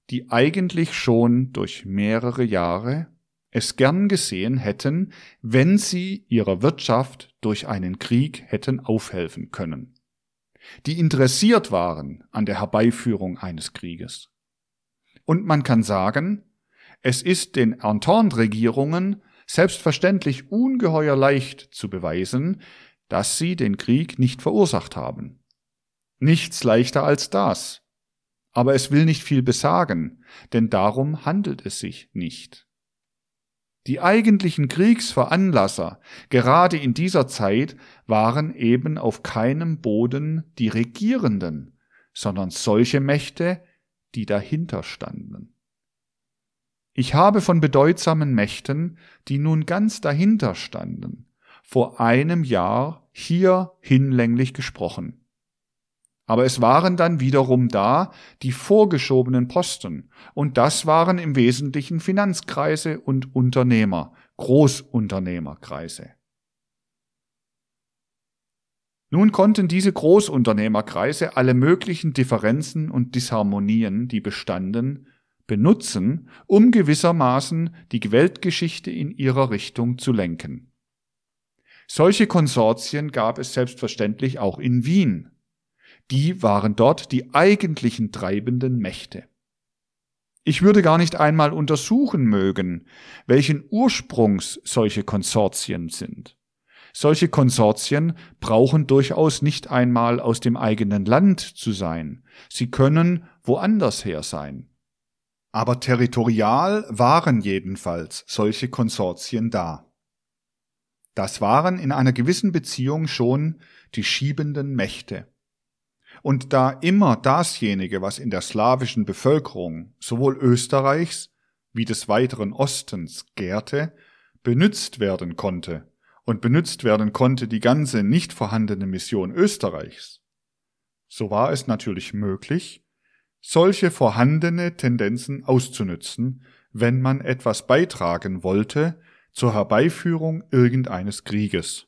die eigentlich schon durch mehrere Jahre es gern gesehen hätten, wenn sie ihrer Wirtschaft durch einen Krieg hätten aufhelfen können, die interessiert waren an der Herbeiführung eines Krieges. Und man kann sagen, es ist den Entente-Regierungen selbstverständlich ungeheuer leicht zu beweisen, dass sie den Krieg nicht verursacht haben. Nichts leichter als das. Aber es will nicht viel besagen, denn darum handelt es sich nicht. Die eigentlichen Kriegsveranlasser, gerade in dieser Zeit, waren eben auf keinem Boden die Regierenden, sondern solche Mächte, die dahinter standen. Ich habe von bedeutsamen Mächten, die nun ganz dahinter standen, vor einem Jahr hier hinlänglich gesprochen. Aber es waren dann wiederum da die vorgeschobenen Posten, und das waren im Wesentlichen Finanzkreise und Unternehmer, Großunternehmerkreise. Nun konnten diese Großunternehmerkreise alle möglichen Differenzen und Disharmonien, die bestanden, benutzen, um gewissermaßen die Weltgeschichte in ihrer Richtung zu lenken. Solche Konsortien gab es selbstverständlich auch in Wien, die waren dort die eigentlichen treibenden Mächte. Ich würde gar nicht einmal untersuchen mögen, welchen Ursprungs solche Konsortien sind. Solche Konsortien brauchen durchaus nicht einmal aus dem eigenen Land zu sein, sie können woanders her sein. Aber territorial waren jedenfalls solche Konsortien da. Das waren in einer gewissen Beziehung schon die schiebenden Mächte. Und da immer dasjenige, was in der slawischen Bevölkerung sowohl Österreichs wie des weiteren Ostens gärte, benützt werden konnte, und benützt werden konnte die ganze nicht vorhandene Mission Österreichs, so war es natürlich möglich, solche vorhandene Tendenzen auszunützen, wenn man etwas beitragen wollte zur Herbeiführung irgendeines Krieges.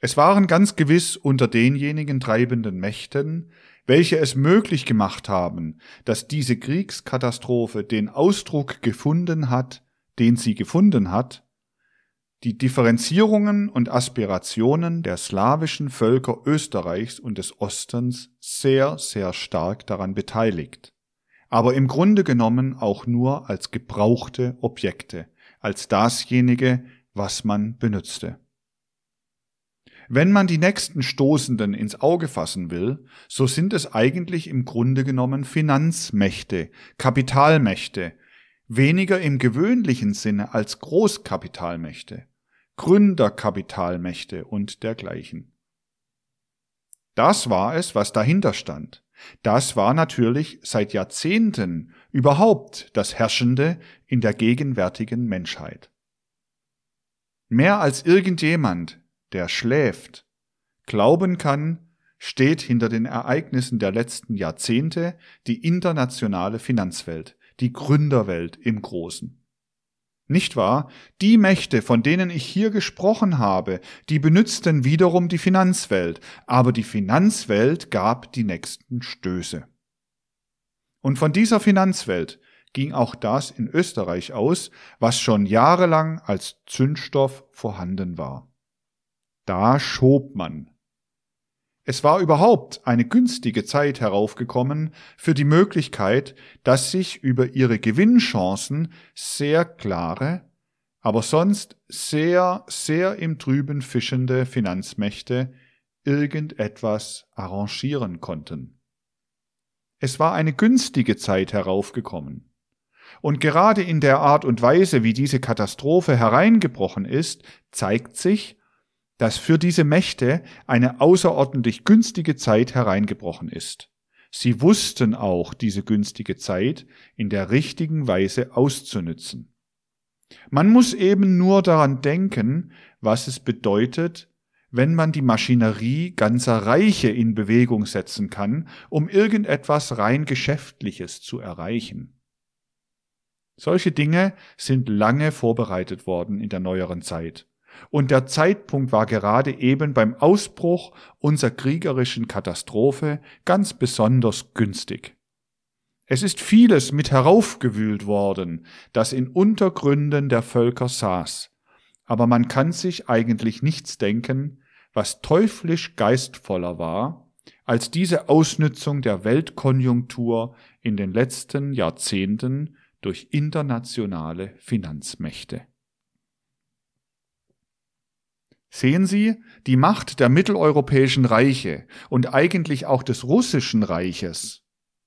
Es waren ganz gewiss unter denjenigen treibenden Mächten, welche es möglich gemacht haben, dass diese Kriegskatastrophe den Ausdruck gefunden hat, den sie gefunden hat, die Differenzierungen und Aspirationen der slawischen Völker Österreichs und des Ostens sehr, sehr stark daran beteiligt, aber im Grunde genommen auch nur als gebrauchte Objekte, als dasjenige, was man benützte. Wenn man die nächsten Stoßenden ins Auge fassen will, so sind es eigentlich im Grunde genommen Finanzmächte, Kapitalmächte, weniger im gewöhnlichen Sinne als Großkapitalmächte, Gründerkapitalmächte und dergleichen. Das war es, was dahinter stand. Das war natürlich seit Jahrzehnten überhaupt das Herrschende in der gegenwärtigen Menschheit. Mehr als irgendjemand, der schläft, glauben kann, steht hinter den Ereignissen der letzten Jahrzehnte die internationale Finanzwelt, die Gründerwelt im Großen. Nicht wahr? Die Mächte, von denen ich hier gesprochen habe, die benützten wiederum die Finanzwelt, aber die Finanzwelt gab die nächsten Stöße. Und von dieser Finanzwelt ging auch das in Österreich aus, was schon jahrelang als Zündstoff vorhanden war. Da schob man es war überhaupt eine günstige Zeit heraufgekommen für die Möglichkeit, dass sich über ihre Gewinnchancen sehr klare, aber sonst sehr, sehr im Trüben fischende Finanzmächte irgendetwas arrangieren konnten. Es war eine günstige Zeit heraufgekommen. Und gerade in der Art und Weise, wie diese Katastrophe hereingebrochen ist, zeigt sich, dass für diese Mächte eine außerordentlich günstige Zeit hereingebrochen ist. Sie wussten auch diese günstige Zeit in der richtigen Weise auszunützen. Man muss eben nur daran denken, was es bedeutet, wenn man die Maschinerie ganzer Reiche in Bewegung setzen kann, um irgendetwas rein Geschäftliches zu erreichen. Solche Dinge sind lange vorbereitet worden in der neueren Zeit. Und der Zeitpunkt war gerade eben beim Ausbruch unserer kriegerischen Katastrophe ganz besonders günstig. Es ist vieles mit heraufgewühlt worden, das in Untergründen der Völker saß, aber man kann sich eigentlich nichts denken, was teuflisch geistvoller war, als diese Ausnützung der Weltkonjunktur in den letzten Jahrzehnten durch internationale Finanzmächte. Sehen Sie, die Macht der mitteleuropäischen Reiche und eigentlich auch des russischen Reiches,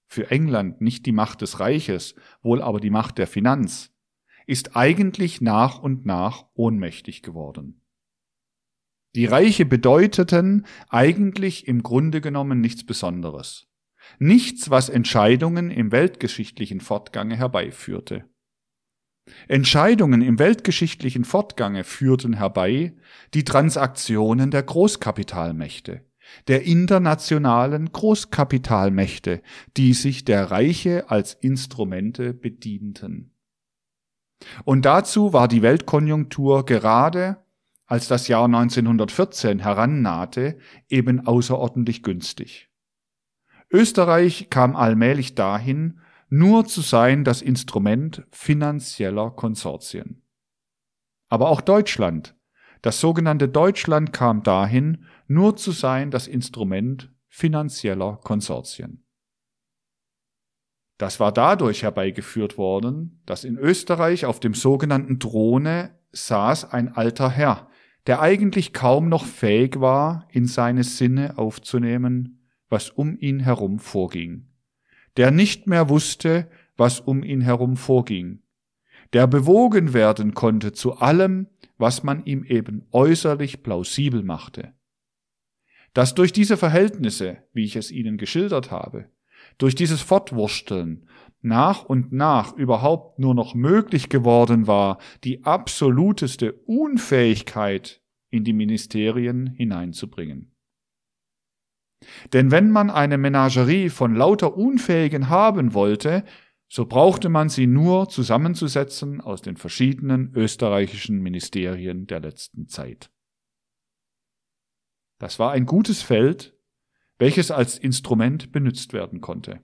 für England nicht die Macht des Reiches, wohl aber die Macht der Finanz, ist eigentlich nach und nach ohnmächtig geworden. Die Reiche bedeuteten eigentlich im Grunde genommen nichts Besonderes. Nichts, was Entscheidungen im weltgeschichtlichen Fortgange herbeiführte. Entscheidungen im weltgeschichtlichen Fortgange führten herbei die Transaktionen der Großkapitalmächte, der internationalen Großkapitalmächte, die sich der Reiche als Instrumente bedienten. Und dazu war die Weltkonjunktur gerade, als das Jahr 1914 herannahte, eben außerordentlich günstig. Österreich kam allmählich dahin, nur zu sein das Instrument finanzieller Konsortien. Aber auch Deutschland, das sogenannte Deutschland kam dahin, nur zu sein das Instrument finanzieller Konsortien. Das war dadurch herbeigeführt worden, dass in Österreich auf dem sogenannten Throne saß ein alter Herr, der eigentlich kaum noch fähig war, in seine Sinne aufzunehmen, was um ihn herum vorging der nicht mehr wusste, was um ihn herum vorging, der bewogen werden konnte zu allem, was man ihm eben äußerlich plausibel machte. Dass durch diese Verhältnisse, wie ich es Ihnen geschildert habe, durch dieses Fortwursteln nach und nach überhaupt nur noch möglich geworden war, die absoluteste Unfähigkeit in die Ministerien hineinzubringen. Denn wenn man eine Menagerie von lauter Unfähigen haben wollte, so brauchte man sie nur zusammenzusetzen aus den verschiedenen österreichischen Ministerien der letzten Zeit. Das war ein gutes Feld, welches als Instrument benutzt werden konnte.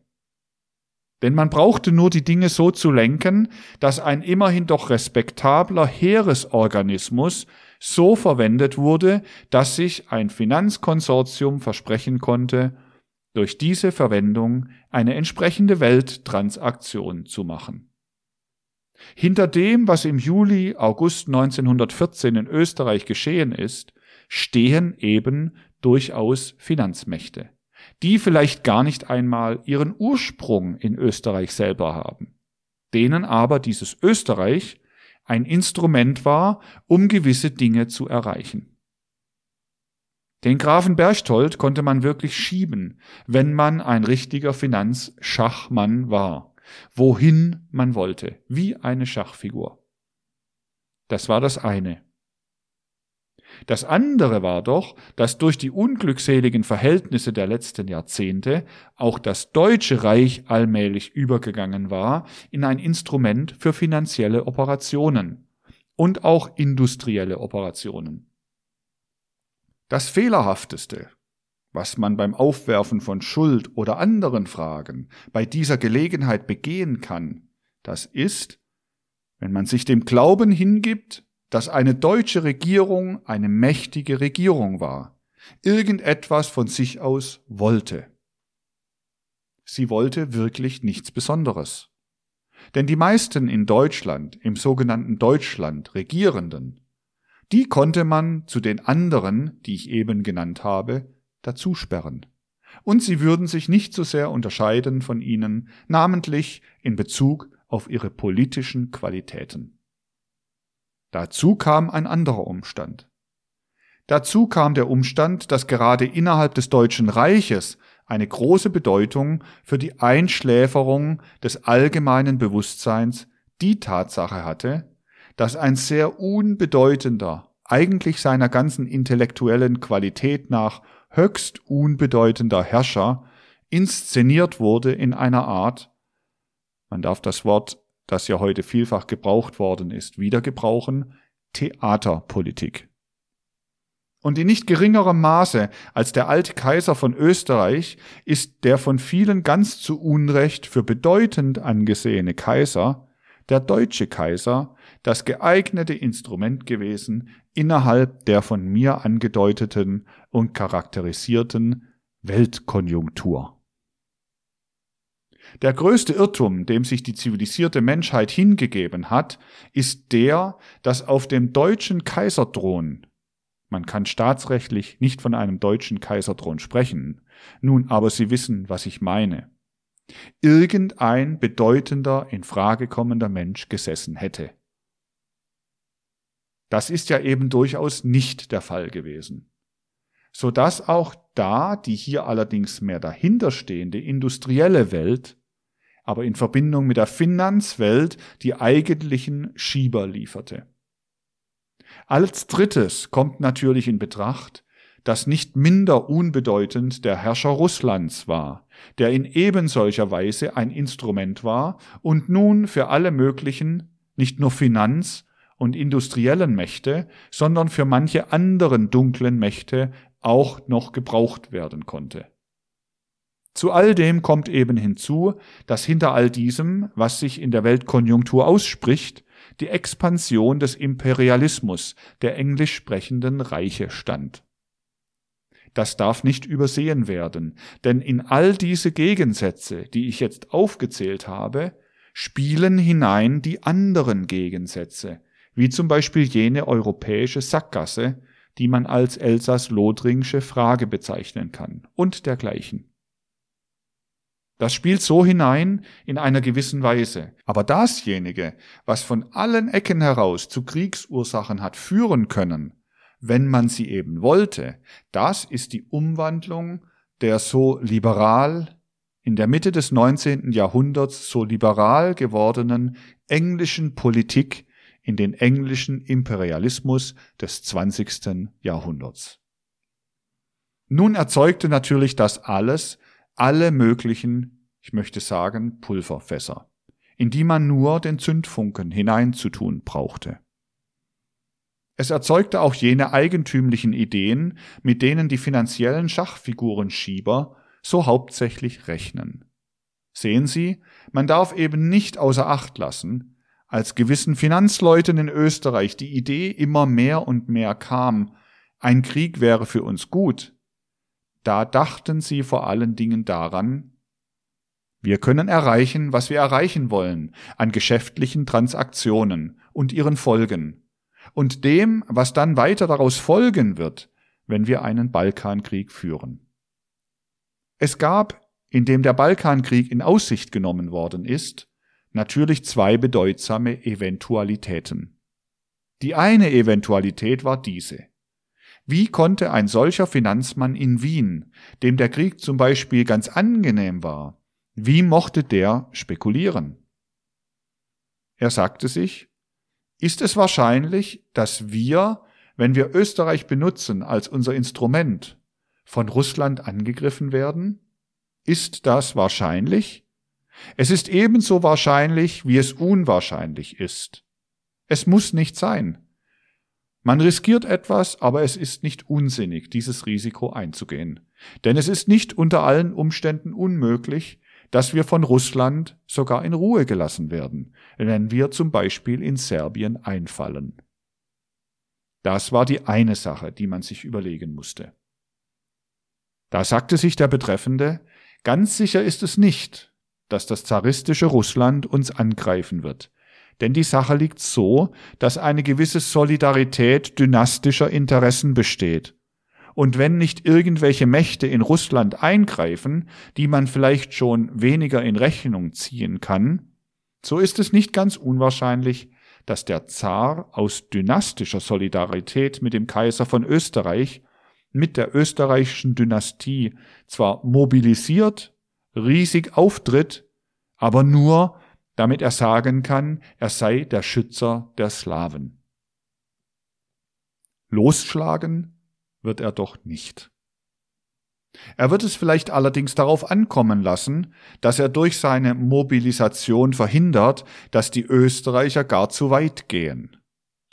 Denn man brauchte nur die Dinge so zu lenken, dass ein immerhin doch respektabler Heeresorganismus so verwendet wurde, dass sich ein Finanzkonsortium versprechen konnte, durch diese Verwendung eine entsprechende Welttransaktion zu machen. Hinter dem, was im Juli, August 1914 in Österreich geschehen ist, stehen eben durchaus Finanzmächte, die vielleicht gar nicht einmal ihren Ursprung in Österreich selber haben, denen aber dieses Österreich ein Instrument war, um gewisse Dinge zu erreichen. Den Grafen Berchtold konnte man wirklich schieben, wenn man ein richtiger Finanzschachmann war, wohin man wollte, wie eine Schachfigur. Das war das eine. Das andere war doch, dass durch die unglückseligen Verhältnisse der letzten Jahrzehnte auch das Deutsche Reich allmählich übergegangen war in ein Instrument für finanzielle Operationen und auch industrielle Operationen. Das Fehlerhafteste, was man beim Aufwerfen von Schuld oder anderen Fragen bei dieser Gelegenheit begehen kann, das ist, wenn man sich dem Glauben hingibt, dass eine deutsche Regierung eine mächtige Regierung war, irgendetwas von sich aus wollte. Sie wollte wirklich nichts Besonderes. Denn die meisten in Deutschland, im sogenannten Deutschland Regierenden, die konnte man zu den anderen, die ich eben genannt habe, dazu sperren. Und sie würden sich nicht so sehr unterscheiden von ihnen, namentlich in Bezug auf ihre politischen Qualitäten. Dazu kam ein anderer Umstand. Dazu kam der Umstand, dass gerade innerhalb des Deutschen Reiches eine große Bedeutung für die Einschläferung des allgemeinen Bewusstseins die Tatsache hatte, dass ein sehr unbedeutender, eigentlich seiner ganzen intellektuellen Qualität nach höchst unbedeutender Herrscher inszeniert wurde in einer Art, man darf das Wort, das ja heute vielfach gebraucht worden ist, wieder gebrauchen, Theaterpolitik. Und in nicht geringerem Maße als der alte Kaiser von Österreich ist der von vielen ganz zu Unrecht für bedeutend angesehene Kaiser, der deutsche Kaiser, das geeignete Instrument gewesen innerhalb der von mir angedeuteten und charakterisierten Weltkonjunktur. Der größte Irrtum, dem sich die zivilisierte Menschheit hingegeben hat, ist der, dass auf dem deutschen Kaiserthron man kann staatsrechtlich nicht von einem deutschen Kaiserthron sprechen, nun aber Sie wissen, was ich meine, irgendein bedeutender, in Frage kommender Mensch gesessen hätte. Das ist ja eben durchaus nicht der Fall gewesen. Sodass auch da die hier allerdings mehr dahinterstehende industrielle Welt, aber in Verbindung mit der Finanzwelt die eigentlichen Schieber lieferte. Als drittes kommt natürlich in Betracht, dass nicht minder unbedeutend der Herrscher Russlands war, der in ebensolcher Weise ein Instrument war und nun für alle möglichen, nicht nur Finanz, und industriellen Mächte, sondern für manche anderen dunklen Mächte auch noch gebraucht werden konnte. Zu all dem kommt eben hinzu, dass hinter all diesem, was sich in der Weltkonjunktur ausspricht, die Expansion des Imperialismus der englisch sprechenden Reiche stand. Das darf nicht übersehen werden, denn in all diese Gegensätze, die ich jetzt aufgezählt habe, spielen hinein die anderen Gegensätze, wie zum Beispiel jene europäische Sackgasse, die man als elsass-lothringische Frage bezeichnen kann und dergleichen. Das spielt so hinein in einer gewissen Weise. Aber dasjenige, was von allen Ecken heraus zu Kriegsursachen hat führen können, wenn man sie eben wollte, das ist die Umwandlung der so liberal in der Mitte des 19. Jahrhunderts so liberal gewordenen englischen Politik in den englischen Imperialismus des 20. Jahrhunderts. Nun erzeugte natürlich das alles alle möglichen, ich möchte sagen, Pulverfässer, in die man nur den Zündfunken hineinzutun brauchte. Es erzeugte auch jene eigentümlichen Ideen, mit denen die finanziellen Schachfigurenschieber so hauptsächlich rechnen. Sehen Sie, man darf eben nicht außer Acht lassen, als gewissen Finanzleuten in Österreich die Idee immer mehr und mehr kam, ein Krieg wäre für uns gut, da dachten sie vor allen Dingen daran, wir können erreichen, was wir erreichen wollen an geschäftlichen Transaktionen und ihren Folgen und dem, was dann weiter daraus folgen wird, wenn wir einen Balkankrieg führen. Es gab, indem der Balkankrieg in Aussicht genommen worden ist, natürlich zwei bedeutsame Eventualitäten. Die eine Eventualität war diese. Wie konnte ein solcher Finanzmann in Wien, dem der Krieg zum Beispiel ganz angenehm war, wie mochte der spekulieren? Er sagte sich, ist es wahrscheinlich, dass wir, wenn wir Österreich benutzen als unser Instrument, von Russland angegriffen werden? Ist das wahrscheinlich? Es ist ebenso wahrscheinlich, wie es unwahrscheinlich ist. Es muss nicht sein. Man riskiert etwas, aber es ist nicht unsinnig, dieses Risiko einzugehen. Denn es ist nicht unter allen Umständen unmöglich, dass wir von Russland sogar in Ruhe gelassen werden, wenn wir zum Beispiel in Serbien einfallen. Das war die eine Sache, die man sich überlegen musste. Da sagte sich der Betreffende, ganz sicher ist es nicht, dass das zaristische Russland uns angreifen wird, denn die Sache liegt so, dass eine gewisse Solidarität dynastischer Interessen besteht. Und wenn nicht irgendwelche Mächte in Russland eingreifen, die man vielleicht schon weniger in Rechnung ziehen kann, so ist es nicht ganz unwahrscheinlich, dass der Zar aus dynastischer Solidarität mit dem Kaiser von Österreich, mit der österreichischen Dynastie zwar mobilisiert, riesig auftritt, aber nur, damit er sagen kann, er sei der Schützer der Slawen. Losschlagen wird er doch nicht. Er wird es vielleicht allerdings darauf ankommen lassen, dass er durch seine Mobilisation verhindert, dass die Österreicher gar zu weit gehen.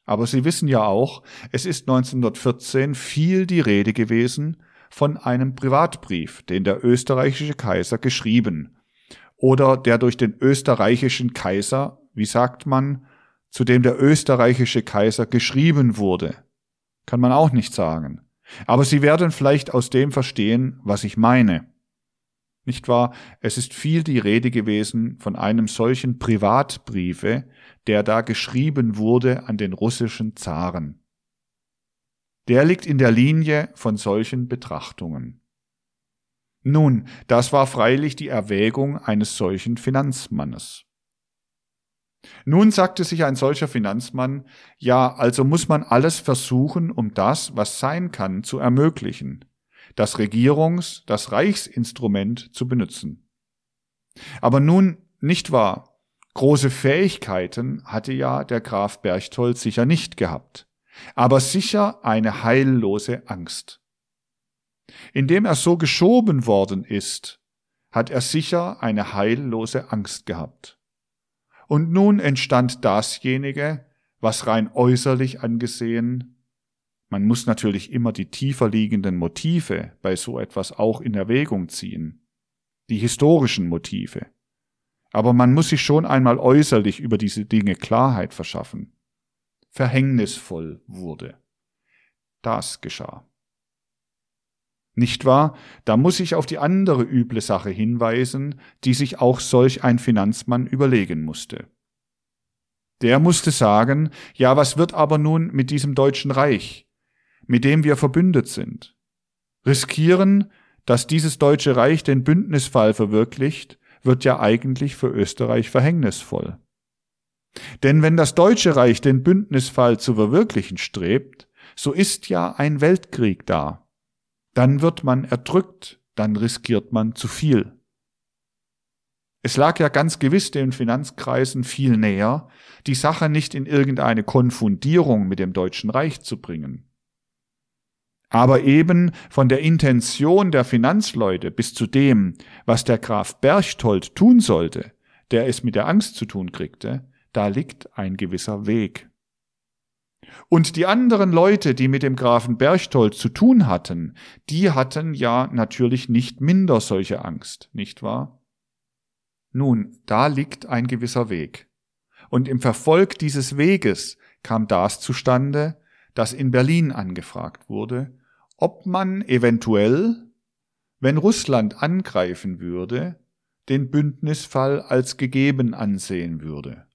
Aber Sie wissen ja auch, es ist 1914 viel die Rede gewesen von einem Privatbrief, den der österreichische Kaiser geschrieben oder der durch den österreichischen Kaiser, wie sagt man, zu dem der österreichische Kaiser geschrieben wurde. Kann man auch nicht sagen. Aber Sie werden vielleicht aus dem verstehen, was ich meine. Nicht wahr? Es ist viel die Rede gewesen von einem solchen Privatbriefe, der da geschrieben wurde an den russischen Zaren. Der liegt in der Linie von solchen Betrachtungen. Nun, das war freilich die Erwägung eines solchen Finanzmannes. Nun sagte sich ein solcher Finanzmann, ja, also muss man alles versuchen, um das, was sein kann, zu ermöglichen, das Regierungs-, das Reichsinstrument zu benutzen. Aber nun, nicht wahr, große Fähigkeiten hatte ja der Graf Berchtold sicher nicht gehabt, aber sicher eine heillose Angst. Indem er so geschoben worden ist, hat er sicher eine heillose Angst gehabt. Und nun entstand dasjenige, was rein äußerlich angesehen, man muss natürlich immer die tiefer liegenden Motive bei so etwas auch in Erwägung ziehen, die historischen Motive. Aber man muss sich schon einmal äußerlich über diese Dinge Klarheit verschaffen. Verhängnisvoll wurde. Das geschah. Nicht wahr? Da muss ich auf die andere üble Sache hinweisen, die sich auch solch ein Finanzmann überlegen musste. Der musste sagen, ja, was wird aber nun mit diesem Deutschen Reich, mit dem wir verbündet sind? Riskieren, dass dieses Deutsche Reich den Bündnisfall verwirklicht, wird ja eigentlich für Österreich verhängnisvoll. Denn wenn das Deutsche Reich den Bündnisfall zu verwirklichen strebt, so ist ja ein Weltkrieg da. Dann wird man erdrückt, dann riskiert man zu viel. Es lag ja ganz gewiss den Finanzkreisen viel näher, die Sache nicht in irgendeine Konfundierung mit dem Deutschen Reich zu bringen. Aber eben von der Intention der Finanzleute bis zu dem, was der Graf Berchtold tun sollte, der es mit der Angst zu tun kriegte, da liegt ein gewisser Weg. Und die anderen Leute, die mit dem Grafen Berchtold zu tun hatten, die hatten ja natürlich nicht minder solche Angst, nicht wahr? Nun, da liegt ein gewisser Weg. Und im Verfolg dieses Weges kam das zustande, dass in Berlin angefragt wurde, ob man eventuell, wenn Russland angreifen würde, den Bündnisfall als gegeben ansehen würde.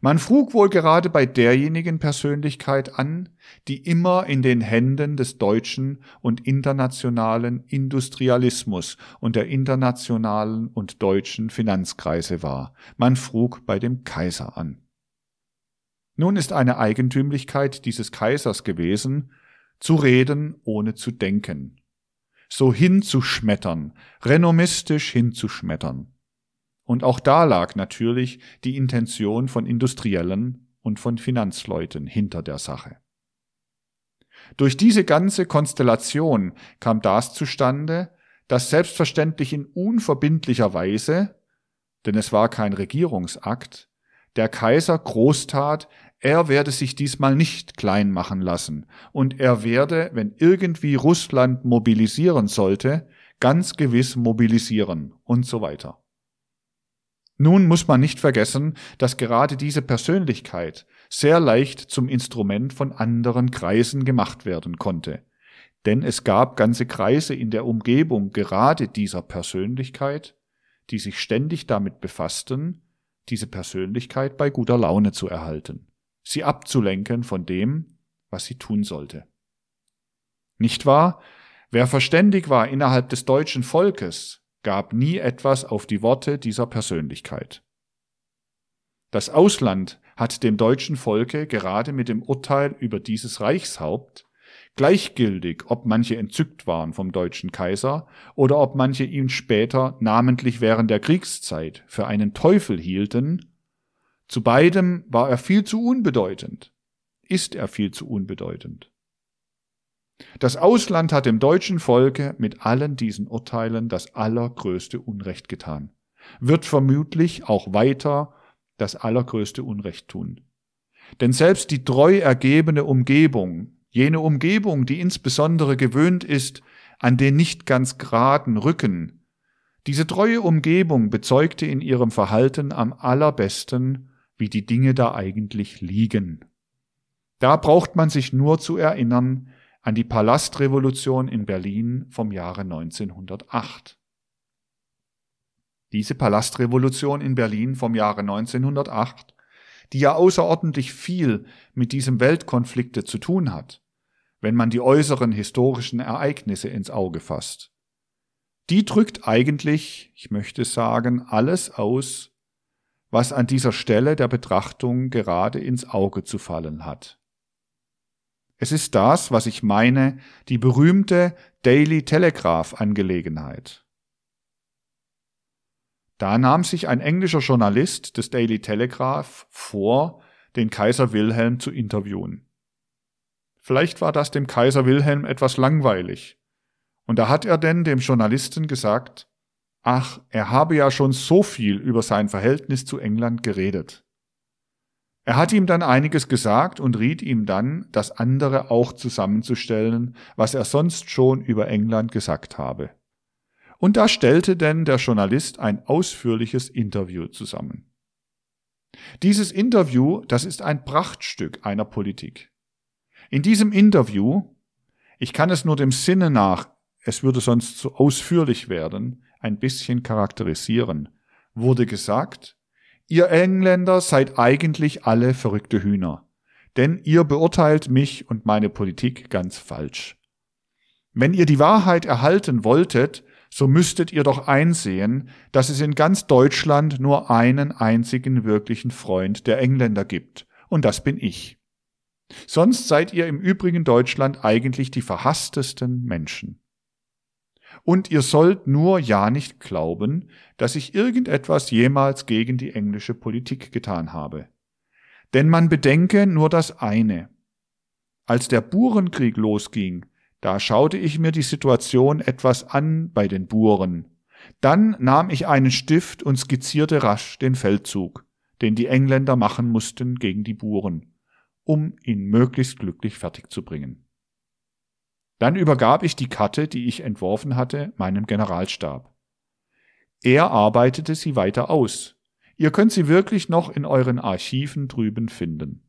Man frug wohl gerade bei derjenigen Persönlichkeit an, die immer in den Händen des deutschen und internationalen Industrialismus und der internationalen und deutschen Finanzkreise war. Man frug bei dem Kaiser an. Nun ist eine Eigentümlichkeit dieses Kaisers gewesen, zu reden ohne zu denken, so hinzuschmettern, renommistisch hinzuschmettern. Und auch da lag natürlich die Intention von Industriellen und von Finanzleuten hinter der Sache. Durch diese ganze Konstellation kam das zustande, dass selbstverständlich in unverbindlicher Weise, denn es war kein Regierungsakt, der Kaiser großtat, er werde sich diesmal nicht klein machen lassen und er werde, wenn irgendwie Russland mobilisieren sollte, ganz gewiss mobilisieren und so weiter. Nun muss man nicht vergessen, dass gerade diese Persönlichkeit sehr leicht zum Instrument von anderen Kreisen gemacht werden konnte. Denn es gab ganze Kreise in der Umgebung gerade dieser Persönlichkeit, die sich ständig damit befassten, diese Persönlichkeit bei guter Laune zu erhalten, sie abzulenken von dem, was sie tun sollte. Nicht wahr? Wer verständig war innerhalb des deutschen Volkes, gab nie etwas auf die Worte dieser Persönlichkeit. Das Ausland hat dem deutschen Volke gerade mit dem Urteil über dieses Reichshaupt gleichgültig, ob manche entzückt waren vom deutschen Kaiser oder ob manche ihn später, namentlich während der Kriegszeit, für einen Teufel hielten, zu beidem war er viel zu unbedeutend, ist er viel zu unbedeutend. Das Ausland hat dem deutschen Volke mit allen diesen Urteilen das allergrößte Unrecht getan, wird vermutlich auch weiter das allergrößte Unrecht tun. Denn selbst die treu ergebene Umgebung, jene Umgebung, die insbesondere gewöhnt ist an den nicht ganz geraden Rücken, diese treue Umgebung bezeugte in ihrem Verhalten am allerbesten, wie die Dinge da eigentlich liegen. Da braucht man sich nur zu erinnern, an die Palastrevolution in Berlin vom Jahre 1908. Diese Palastrevolution in Berlin vom Jahre 1908, die ja außerordentlich viel mit diesem Weltkonflikte zu tun hat, wenn man die äußeren historischen Ereignisse ins Auge fasst. Die drückt eigentlich, ich möchte sagen, alles aus, was an dieser Stelle der Betrachtung gerade ins Auge zu fallen hat. Es ist das, was ich meine, die berühmte Daily Telegraph Angelegenheit. Da nahm sich ein englischer Journalist des Daily Telegraph vor, den Kaiser Wilhelm zu interviewen. Vielleicht war das dem Kaiser Wilhelm etwas langweilig. Und da hat er denn dem Journalisten gesagt, ach, er habe ja schon so viel über sein Verhältnis zu England geredet. Er hat ihm dann einiges gesagt und riet ihm dann, das andere auch zusammenzustellen, was er sonst schon über England gesagt habe. Und da stellte denn der Journalist ein ausführliches Interview zusammen. Dieses Interview, das ist ein Prachtstück einer Politik. In diesem Interview, ich kann es nur dem Sinne nach, es würde sonst zu ausführlich werden, ein bisschen charakterisieren, wurde gesagt, Ihr Engländer seid eigentlich alle verrückte Hühner, denn ihr beurteilt mich und meine Politik ganz falsch. Wenn ihr die Wahrheit erhalten wolltet, so müsstet ihr doch einsehen, dass es in ganz Deutschland nur einen einzigen wirklichen Freund der Engländer gibt, und das bin ich. Sonst seid ihr im übrigen Deutschland eigentlich die verhasstesten Menschen. Und ihr sollt nur ja nicht glauben, dass ich irgendetwas jemals gegen die englische Politik getan habe. Denn man bedenke nur das eine. Als der Burenkrieg losging, da schaute ich mir die Situation etwas an bei den Buren. Dann nahm ich einen Stift und skizzierte rasch den Feldzug, den die Engländer machen mussten gegen die Buren, um ihn möglichst glücklich fertig zu bringen. Dann übergab ich die Karte, die ich entworfen hatte, meinem Generalstab. Er arbeitete sie weiter aus. Ihr könnt sie wirklich noch in euren Archiven drüben finden.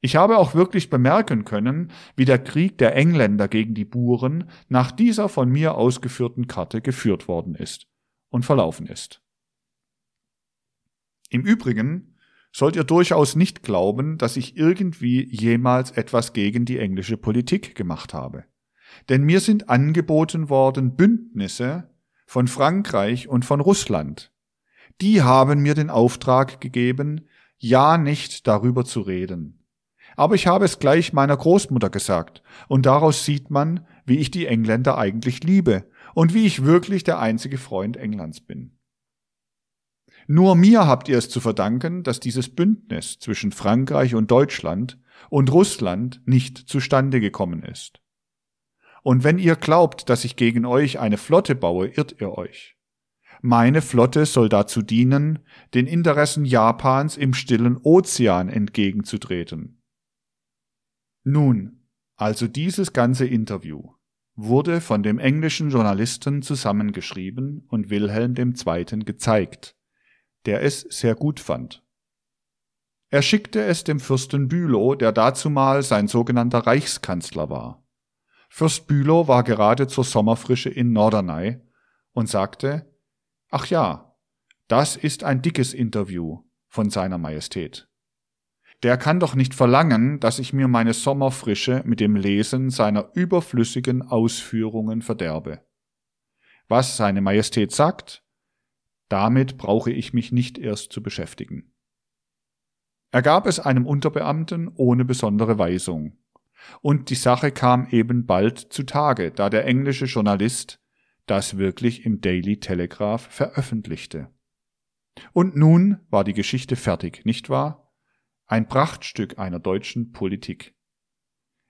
Ich habe auch wirklich bemerken können, wie der Krieg der Engländer gegen die Buren nach dieser von mir ausgeführten Karte geführt worden ist und verlaufen ist. Im Übrigen sollt ihr durchaus nicht glauben, dass ich irgendwie jemals etwas gegen die englische Politik gemacht habe. Denn mir sind angeboten worden Bündnisse von Frankreich und von Russland. Die haben mir den Auftrag gegeben, ja nicht darüber zu reden. Aber ich habe es gleich meiner Großmutter gesagt, und daraus sieht man, wie ich die Engländer eigentlich liebe und wie ich wirklich der einzige Freund Englands bin. Nur mir habt ihr es zu verdanken, dass dieses Bündnis zwischen Frankreich und Deutschland und Russland nicht zustande gekommen ist. Und wenn ihr glaubt, dass ich gegen euch eine Flotte baue, irrt ihr euch. Meine Flotte soll dazu dienen, den Interessen Japans im stillen Ozean entgegenzutreten nun, also dieses ganze Interview wurde von dem englischen Journalisten zusammengeschrieben und Wilhelm II. gezeigt, der es sehr gut fand. Er schickte es dem Fürsten Bülow, der dazumal sein sogenannter Reichskanzler war. Fürst Bülow war gerade zur Sommerfrische in Norderney und sagte, ach ja, das ist ein dickes Interview von seiner Majestät der kann doch nicht verlangen, dass ich mir meine Sommerfrische mit dem Lesen seiner überflüssigen Ausführungen verderbe. Was seine Majestät sagt, damit brauche ich mich nicht erst zu beschäftigen. Er gab es einem Unterbeamten ohne besondere Weisung. Und die Sache kam eben bald zutage, da der englische Journalist das wirklich im Daily Telegraph veröffentlichte. Und nun war die Geschichte fertig, nicht wahr? ein Prachtstück einer deutschen Politik.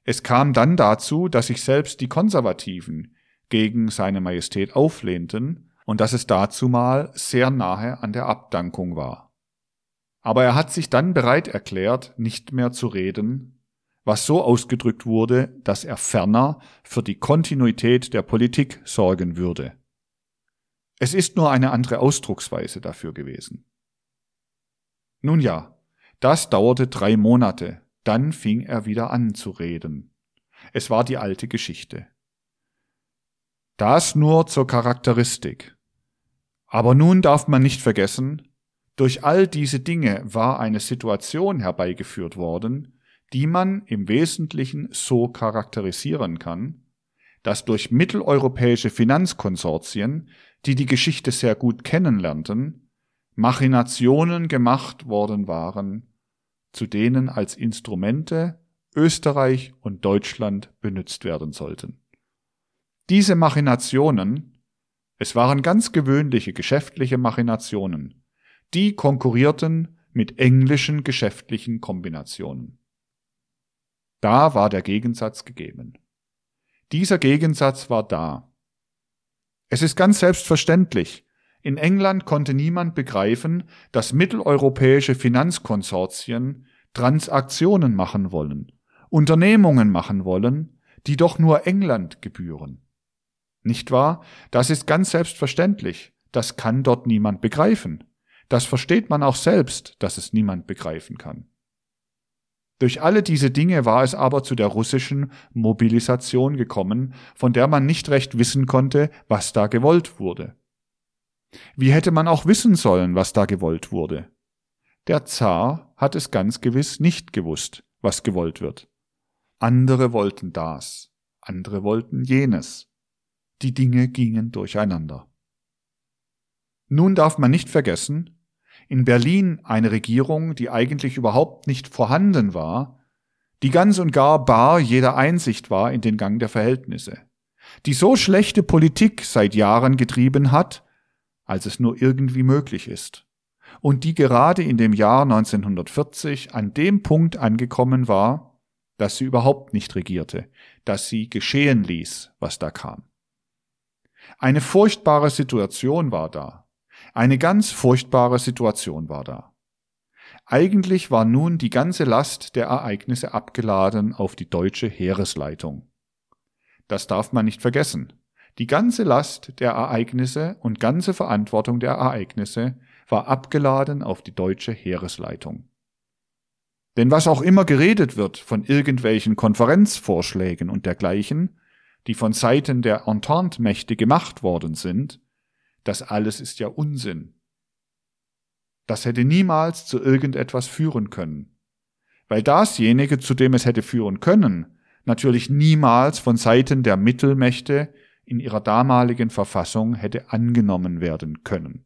Es kam dann dazu, dass sich selbst die Konservativen gegen seine Majestät auflehnten und dass es dazu mal sehr nahe an der Abdankung war. Aber er hat sich dann bereit erklärt, nicht mehr zu reden, was so ausgedrückt wurde, dass er ferner für die Kontinuität der Politik sorgen würde. Es ist nur eine andere Ausdrucksweise dafür gewesen. Nun ja, das dauerte drei Monate, dann fing er wieder an zu reden. Es war die alte Geschichte. Das nur zur Charakteristik. Aber nun darf man nicht vergessen, durch all diese Dinge war eine Situation herbeigeführt worden, die man im Wesentlichen so charakterisieren kann, dass durch mitteleuropäische Finanzkonsortien, die die Geschichte sehr gut kennenlernten, Machinationen gemacht worden waren, zu denen als Instrumente Österreich und Deutschland benutzt werden sollten. Diese Machinationen, es waren ganz gewöhnliche geschäftliche Machinationen, die konkurrierten mit englischen geschäftlichen Kombinationen. Da war der Gegensatz gegeben. Dieser Gegensatz war da. Es ist ganz selbstverständlich, in England konnte niemand begreifen, dass mitteleuropäische Finanzkonsortien Transaktionen machen wollen, Unternehmungen machen wollen, die doch nur England gebühren. Nicht wahr? Das ist ganz selbstverständlich. Das kann dort niemand begreifen. Das versteht man auch selbst, dass es niemand begreifen kann. Durch alle diese Dinge war es aber zu der russischen Mobilisation gekommen, von der man nicht recht wissen konnte, was da gewollt wurde. Wie hätte man auch wissen sollen, was da gewollt wurde? Der Zar hat es ganz gewiss nicht gewusst, was gewollt wird. Andere wollten das, andere wollten jenes. Die Dinge gingen durcheinander. Nun darf man nicht vergessen, in Berlin eine Regierung, die eigentlich überhaupt nicht vorhanden war, die ganz und gar bar jeder Einsicht war in den Gang der Verhältnisse, die so schlechte Politik seit Jahren getrieben hat, als es nur irgendwie möglich ist, und die gerade in dem Jahr 1940 an dem Punkt angekommen war, dass sie überhaupt nicht regierte, dass sie geschehen ließ, was da kam. Eine furchtbare Situation war da. Eine ganz furchtbare Situation war da. Eigentlich war nun die ganze Last der Ereignisse abgeladen auf die deutsche Heeresleitung. Das darf man nicht vergessen. Die ganze Last der Ereignisse und ganze Verantwortung der Ereignisse war abgeladen auf die deutsche Heeresleitung. Denn was auch immer geredet wird von irgendwelchen Konferenzvorschlägen und dergleichen, die von Seiten der Entente-Mächte gemacht worden sind, das alles ist ja Unsinn. Das hätte niemals zu irgendetwas führen können. Weil dasjenige, zu dem es hätte führen können, natürlich niemals von Seiten der Mittelmächte in ihrer damaligen Verfassung hätte angenommen werden können.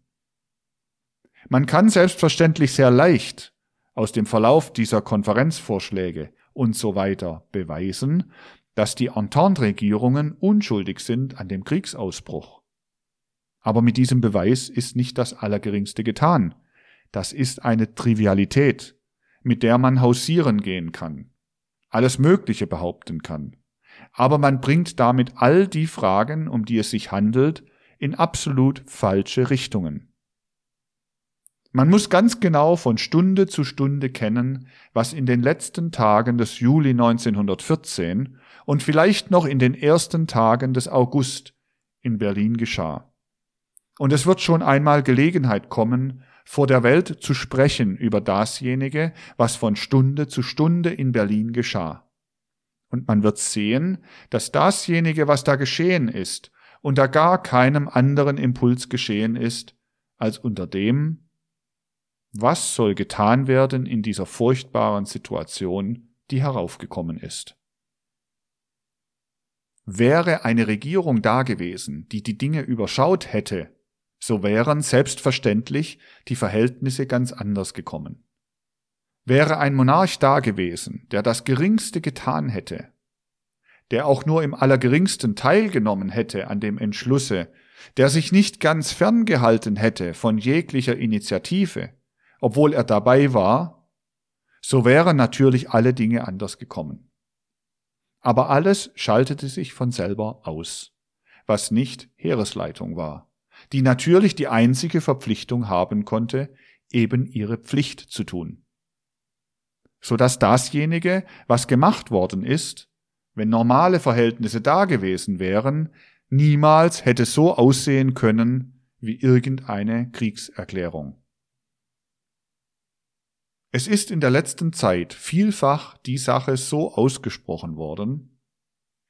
Man kann selbstverständlich sehr leicht aus dem Verlauf dieser Konferenzvorschläge und so weiter beweisen, dass die Entente-Regierungen unschuldig sind an dem Kriegsausbruch. Aber mit diesem Beweis ist nicht das Allergeringste getan. Das ist eine Trivialität, mit der man hausieren gehen kann, alles Mögliche behaupten kann. Aber man bringt damit all die Fragen, um die es sich handelt, in absolut falsche Richtungen. Man muss ganz genau von Stunde zu Stunde kennen, was in den letzten Tagen des Juli 1914 und vielleicht noch in den ersten Tagen des August in Berlin geschah. Und es wird schon einmal Gelegenheit kommen, vor der Welt zu sprechen über dasjenige, was von Stunde zu Stunde in Berlin geschah. Und man wird sehen, dass dasjenige, was da geschehen ist, unter gar keinem anderen Impuls geschehen ist, als unter dem, was soll getan werden in dieser furchtbaren Situation, die heraufgekommen ist? Wäre eine Regierung da gewesen, die die Dinge überschaut hätte, so wären selbstverständlich die Verhältnisse ganz anders gekommen. Wäre ein Monarch da gewesen, der das Geringste getan hätte, der auch nur im allergeringsten teilgenommen hätte an dem Entschlusse, der sich nicht ganz ferngehalten hätte von jeglicher Initiative, obwohl er dabei war, so wären natürlich alle Dinge anders gekommen. Aber alles schaltete sich von selber aus, was nicht Heeresleitung war, die natürlich die einzige Verpflichtung haben konnte, eben ihre Pflicht zu tun. So dass dasjenige, was gemacht worden ist, wenn normale Verhältnisse da gewesen wären, niemals hätte so aussehen können wie irgendeine Kriegserklärung. Es ist in der letzten Zeit vielfach die Sache so ausgesprochen worden,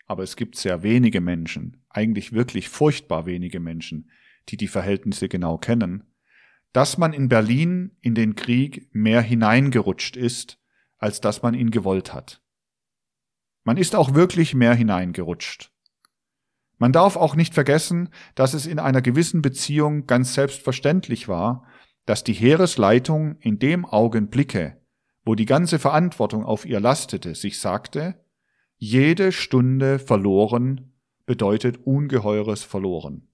aber es gibt sehr wenige Menschen, eigentlich wirklich furchtbar wenige Menschen, die die Verhältnisse genau kennen, dass man in Berlin in den Krieg mehr hineingerutscht ist, als dass man ihn gewollt hat. Man ist auch wirklich mehr hineingerutscht. Man darf auch nicht vergessen, dass es in einer gewissen Beziehung ganz selbstverständlich war, dass die Heeresleitung in dem Augenblicke, wo die ganze Verantwortung auf ihr lastete, sich sagte, jede Stunde verloren bedeutet ungeheures verloren.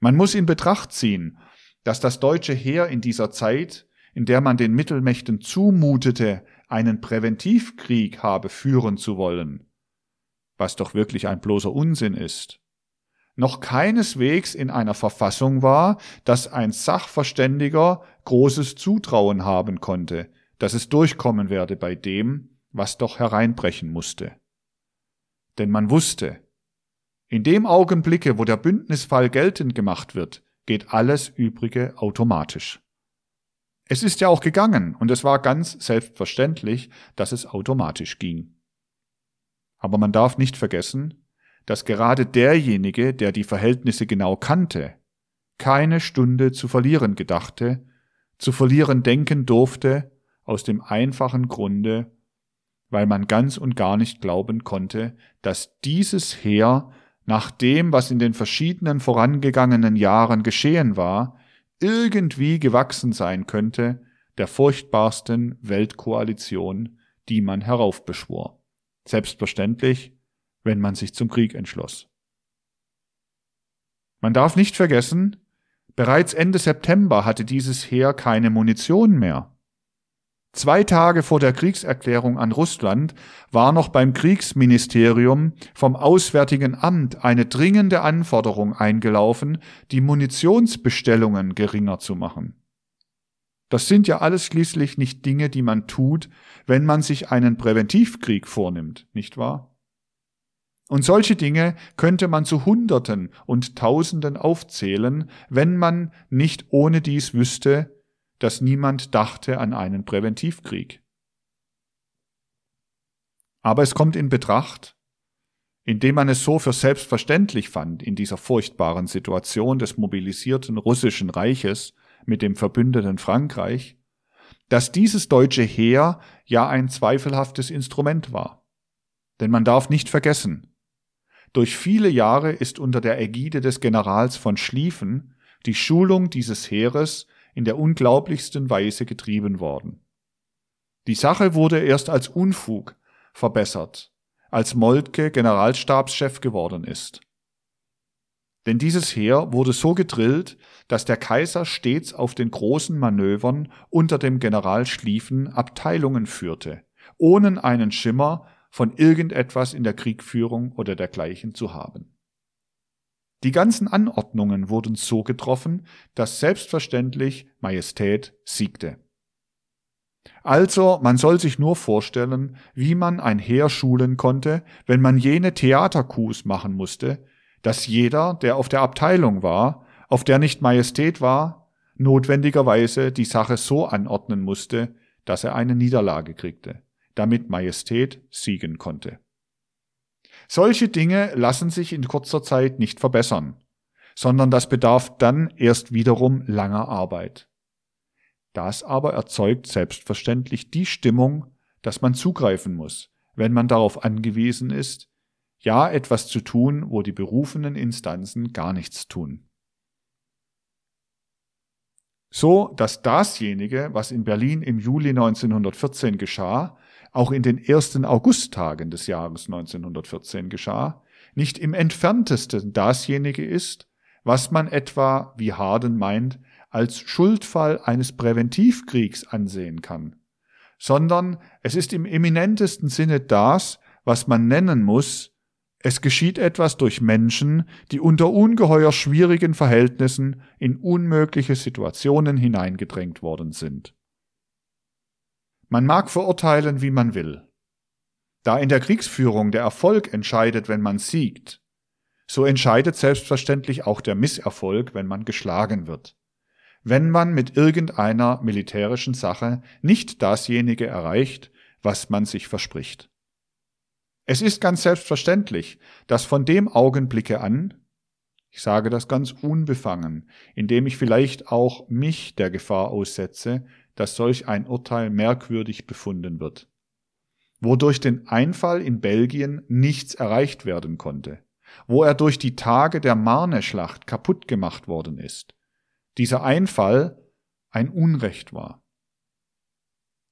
Man muss in Betracht ziehen, dass das deutsche Heer in dieser Zeit, in der man den Mittelmächten zumutete, einen Präventivkrieg habe führen zu wollen, was doch wirklich ein bloßer Unsinn ist, noch keineswegs in einer Verfassung war, dass ein Sachverständiger großes Zutrauen haben konnte, dass es durchkommen werde bei dem, was doch hereinbrechen musste. Denn man wusste, in dem Augenblicke, wo der Bündnisfall geltend gemacht wird, geht alles Übrige automatisch. Es ist ja auch gegangen, und es war ganz selbstverständlich, dass es automatisch ging. Aber man darf nicht vergessen, dass gerade derjenige, der die Verhältnisse genau kannte, keine Stunde zu verlieren gedachte, zu verlieren denken durfte, aus dem einfachen Grunde, weil man ganz und gar nicht glauben konnte, dass dieses Heer nach dem, was in den verschiedenen vorangegangenen Jahren geschehen war, irgendwie gewachsen sein könnte der furchtbarsten Weltkoalition, die man heraufbeschwor. Selbstverständlich, wenn man sich zum Krieg entschloss. Man darf nicht vergessen, bereits Ende September hatte dieses Heer keine Munition mehr. Zwei Tage vor der Kriegserklärung an Russland war noch beim Kriegsministerium vom Auswärtigen Amt eine dringende Anforderung eingelaufen, die Munitionsbestellungen geringer zu machen. Das sind ja alles schließlich nicht Dinge, die man tut, wenn man sich einen Präventivkrieg vornimmt, nicht wahr? Und solche Dinge könnte man zu Hunderten und Tausenden aufzählen, wenn man nicht ohne dies wüsste, dass niemand dachte an einen Präventivkrieg. Aber es kommt in Betracht, indem man es so für selbstverständlich fand in dieser furchtbaren Situation des mobilisierten russischen Reiches mit dem verbündeten Frankreich, dass dieses deutsche Heer ja ein zweifelhaftes Instrument war. Denn man darf nicht vergessen, durch viele Jahre ist unter der Ägide des Generals von Schlieffen die Schulung dieses Heeres in der unglaublichsten Weise getrieben worden. Die Sache wurde erst als Unfug verbessert, als Moltke Generalstabschef geworden ist. Denn dieses Heer wurde so gedrillt, dass der Kaiser stets auf den großen Manövern unter dem General Schlieffen Abteilungen führte, ohne einen Schimmer von irgendetwas in der Kriegführung oder dergleichen zu haben. Die ganzen Anordnungen wurden so getroffen, dass selbstverständlich Majestät siegte. Also, man soll sich nur vorstellen, wie man ein Heer schulen konnte, wenn man jene Theaterkus machen musste, dass jeder, der auf der Abteilung war, auf der nicht Majestät war, notwendigerweise die Sache so anordnen musste, dass er eine Niederlage kriegte, damit Majestät siegen konnte. Solche Dinge lassen sich in kurzer Zeit nicht verbessern, sondern das bedarf dann erst wiederum langer Arbeit. Das aber erzeugt selbstverständlich die Stimmung, dass man zugreifen muss, wenn man darauf angewiesen ist, ja etwas zu tun, wo die berufenen Instanzen gar nichts tun. So, dass dasjenige, was in Berlin im Juli 1914 geschah, auch in den ersten Augusttagen des Jahres 1914 geschah, nicht im entferntesten dasjenige ist, was man etwa, wie Harden meint, als Schuldfall eines Präventivkriegs ansehen kann, sondern es ist im eminentesten Sinne das, was man nennen muss, es geschieht etwas durch Menschen, die unter ungeheuer schwierigen Verhältnissen in unmögliche Situationen hineingedrängt worden sind. Man mag verurteilen, wie man will. Da in der Kriegsführung der Erfolg entscheidet, wenn man siegt, so entscheidet selbstverständlich auch der Misserfolg, wenn man geschlagen wird. Wenn man mit irgendeiner militärischen Sache nicht dasjenige erreicht, was man sich verspricht. Es ist ganz selbstverständlich, dass von dem Augenblicke an, ich sage das ganz unbefangen, indem ich vielleicht auch mich der Gefahr aussetze, dass solch ein Urteil merkwürdig befunden wird, wo durch den Einfall in Belgien nichts erreicht werden konnte, wo er durch die Tage der Marne-Schlacht kaputt gemacht worden ist, dieser Einfall ein Unrecht war.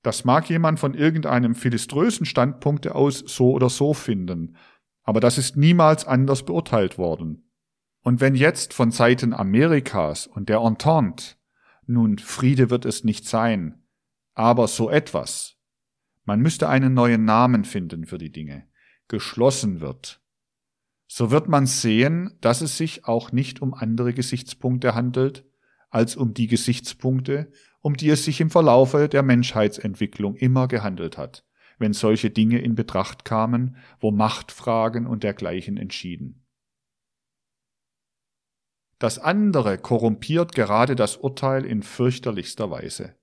Das mag jemand von irgendeinem philiströsen Standpunkte aus so oder so finden, aber das ist niemals anders beurteilt worden. Und wenn jetzt von Seiten Amerikas und der Entente nun, Friede wird es nicht sein, aber so etwas. Man müsste einen neuen Namen finden für die Dinge. Geschlossen wird. So wird man sehen, dass es sich auch nicht um andere Gesichtspunkte handelt, als um die Gesichtspunkte, um die es sich im Verlaufe der Menschheitsentwicklung immer gehandelt hat, wenn solche Dinge in Betracht kamen, wo Machtfragen und dergleichen entschieden. Das andere korrumpiert gerade das Urteil in fürchterlichster Weise.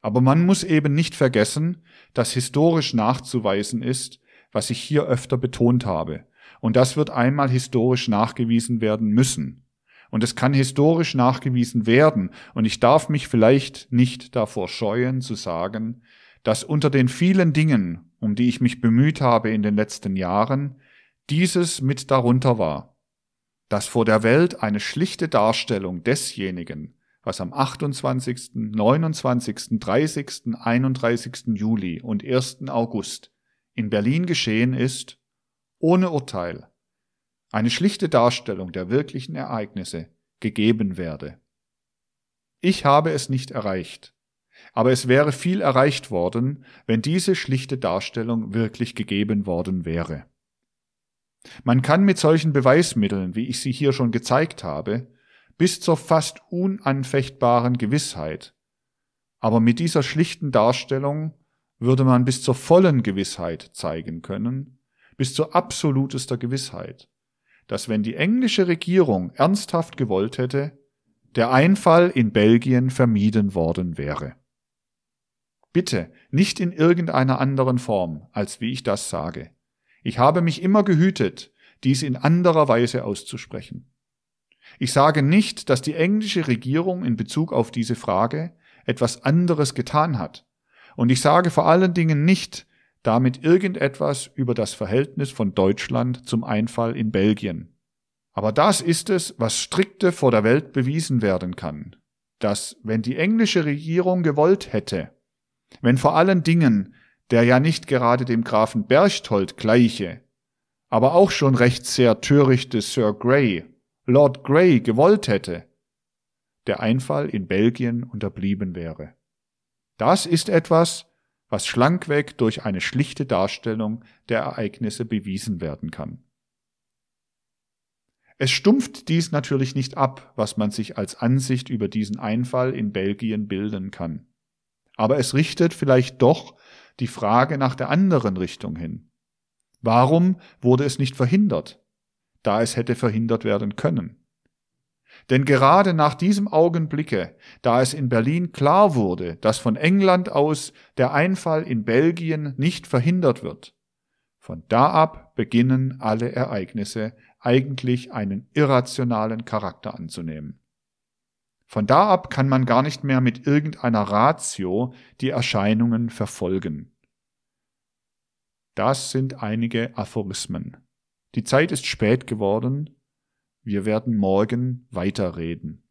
Aber man muss eben nicht vergessen, dass historisch nachzuweisen ist, was ich hier öfter betont habe. Und das wird einmal historisch nachgewiesen werden müssen. Und es kann historisch nachgewiesen werden. Und ich darf mich vielleicht nicht davor scheuen zu sagen, dass unter den vielen Dingen, um die ich mich bemüht habe in den letzten Jahren, dieses mit darunter war, dass vor der Welt eine schlichte Darstellung desjenigen, was am 28., 29., 30., 31. Juli und 1. August in Berlin geschehen ist, ohne Urteil, eine schlichte Darstellung der wirklichen Ereignisse gegeben werde. Ich habe es nicht erreicht, aber es wäre viel erreicht worden, wenn diese schlichte Darstellung wirklich gegeben worden wäre. Man kann mit solchen Beweismitteln, wie ich sie hier schon gezeigt habe, bis zur fast unanfechtbaren Gewissheit. Aber mit dieser schlichten Darstellung würde man bis zur vollen Gewissheit zeigen können, bis zur absolutester Gewissheit, dass wenn die englische Regierung ernsthaft gewollt hätte, der Einfall in Belgien vermieden worden wäre. Bitte, nicht in irgendeiner anderen Form, als wie ich das sage. Ich habe mich immer gehütet, dies in anderer Weise auszusprechen. Ich sage nicht, dass die englische Regierung in Bezug auf diese Frage etwas anderes getan hat. Und ich sage vor allen Dingen nicht damit irgendetwas über das Verhältnis von Deutschland zum Einfall in Belgien. Aber das ist es, was strikte vor der Welt bewiesen werden kann, dass wenn die englische Regierung gewollt hätte, wenn vor allen Dingen der ja nicht gerade dem Grafen Berchtold gleiche, aber auch schon recht sehr törichte Sir Grey Lord Grey gewollt hätte, der Einfall in Belgien unterblieben wäre. Das ist etwas, was schlankweg durch eine schlichte Darstellung der Ereignisse bewiesen werden kann. Es stumpft dies natürlich nicht ab, was man sich als Ansicht über diesen Einfall in Belgien bilden kann. Aber es richtet vielleicht doch die Frage nach der anderen Richtung hin. Warum wurde es nicht verhindert? da es hätte verhindert werden können. Denn gerade nach diesem Augenblicke, da es in Berlin klar wurde, dass von England aus der Einfall in Belgien nicht verhindert wird, von da ab beginnen alle Ereignisse eigentlich einen irrationalen Charakter anzunehmen. Von da ab kann man gar nicht mehr mit irgendeiner Ratio die Erscheinungen verfolgen. Das sind einige Aphorismen. Die Zeit ist spät geworden. Wir werden morgen weiterreden.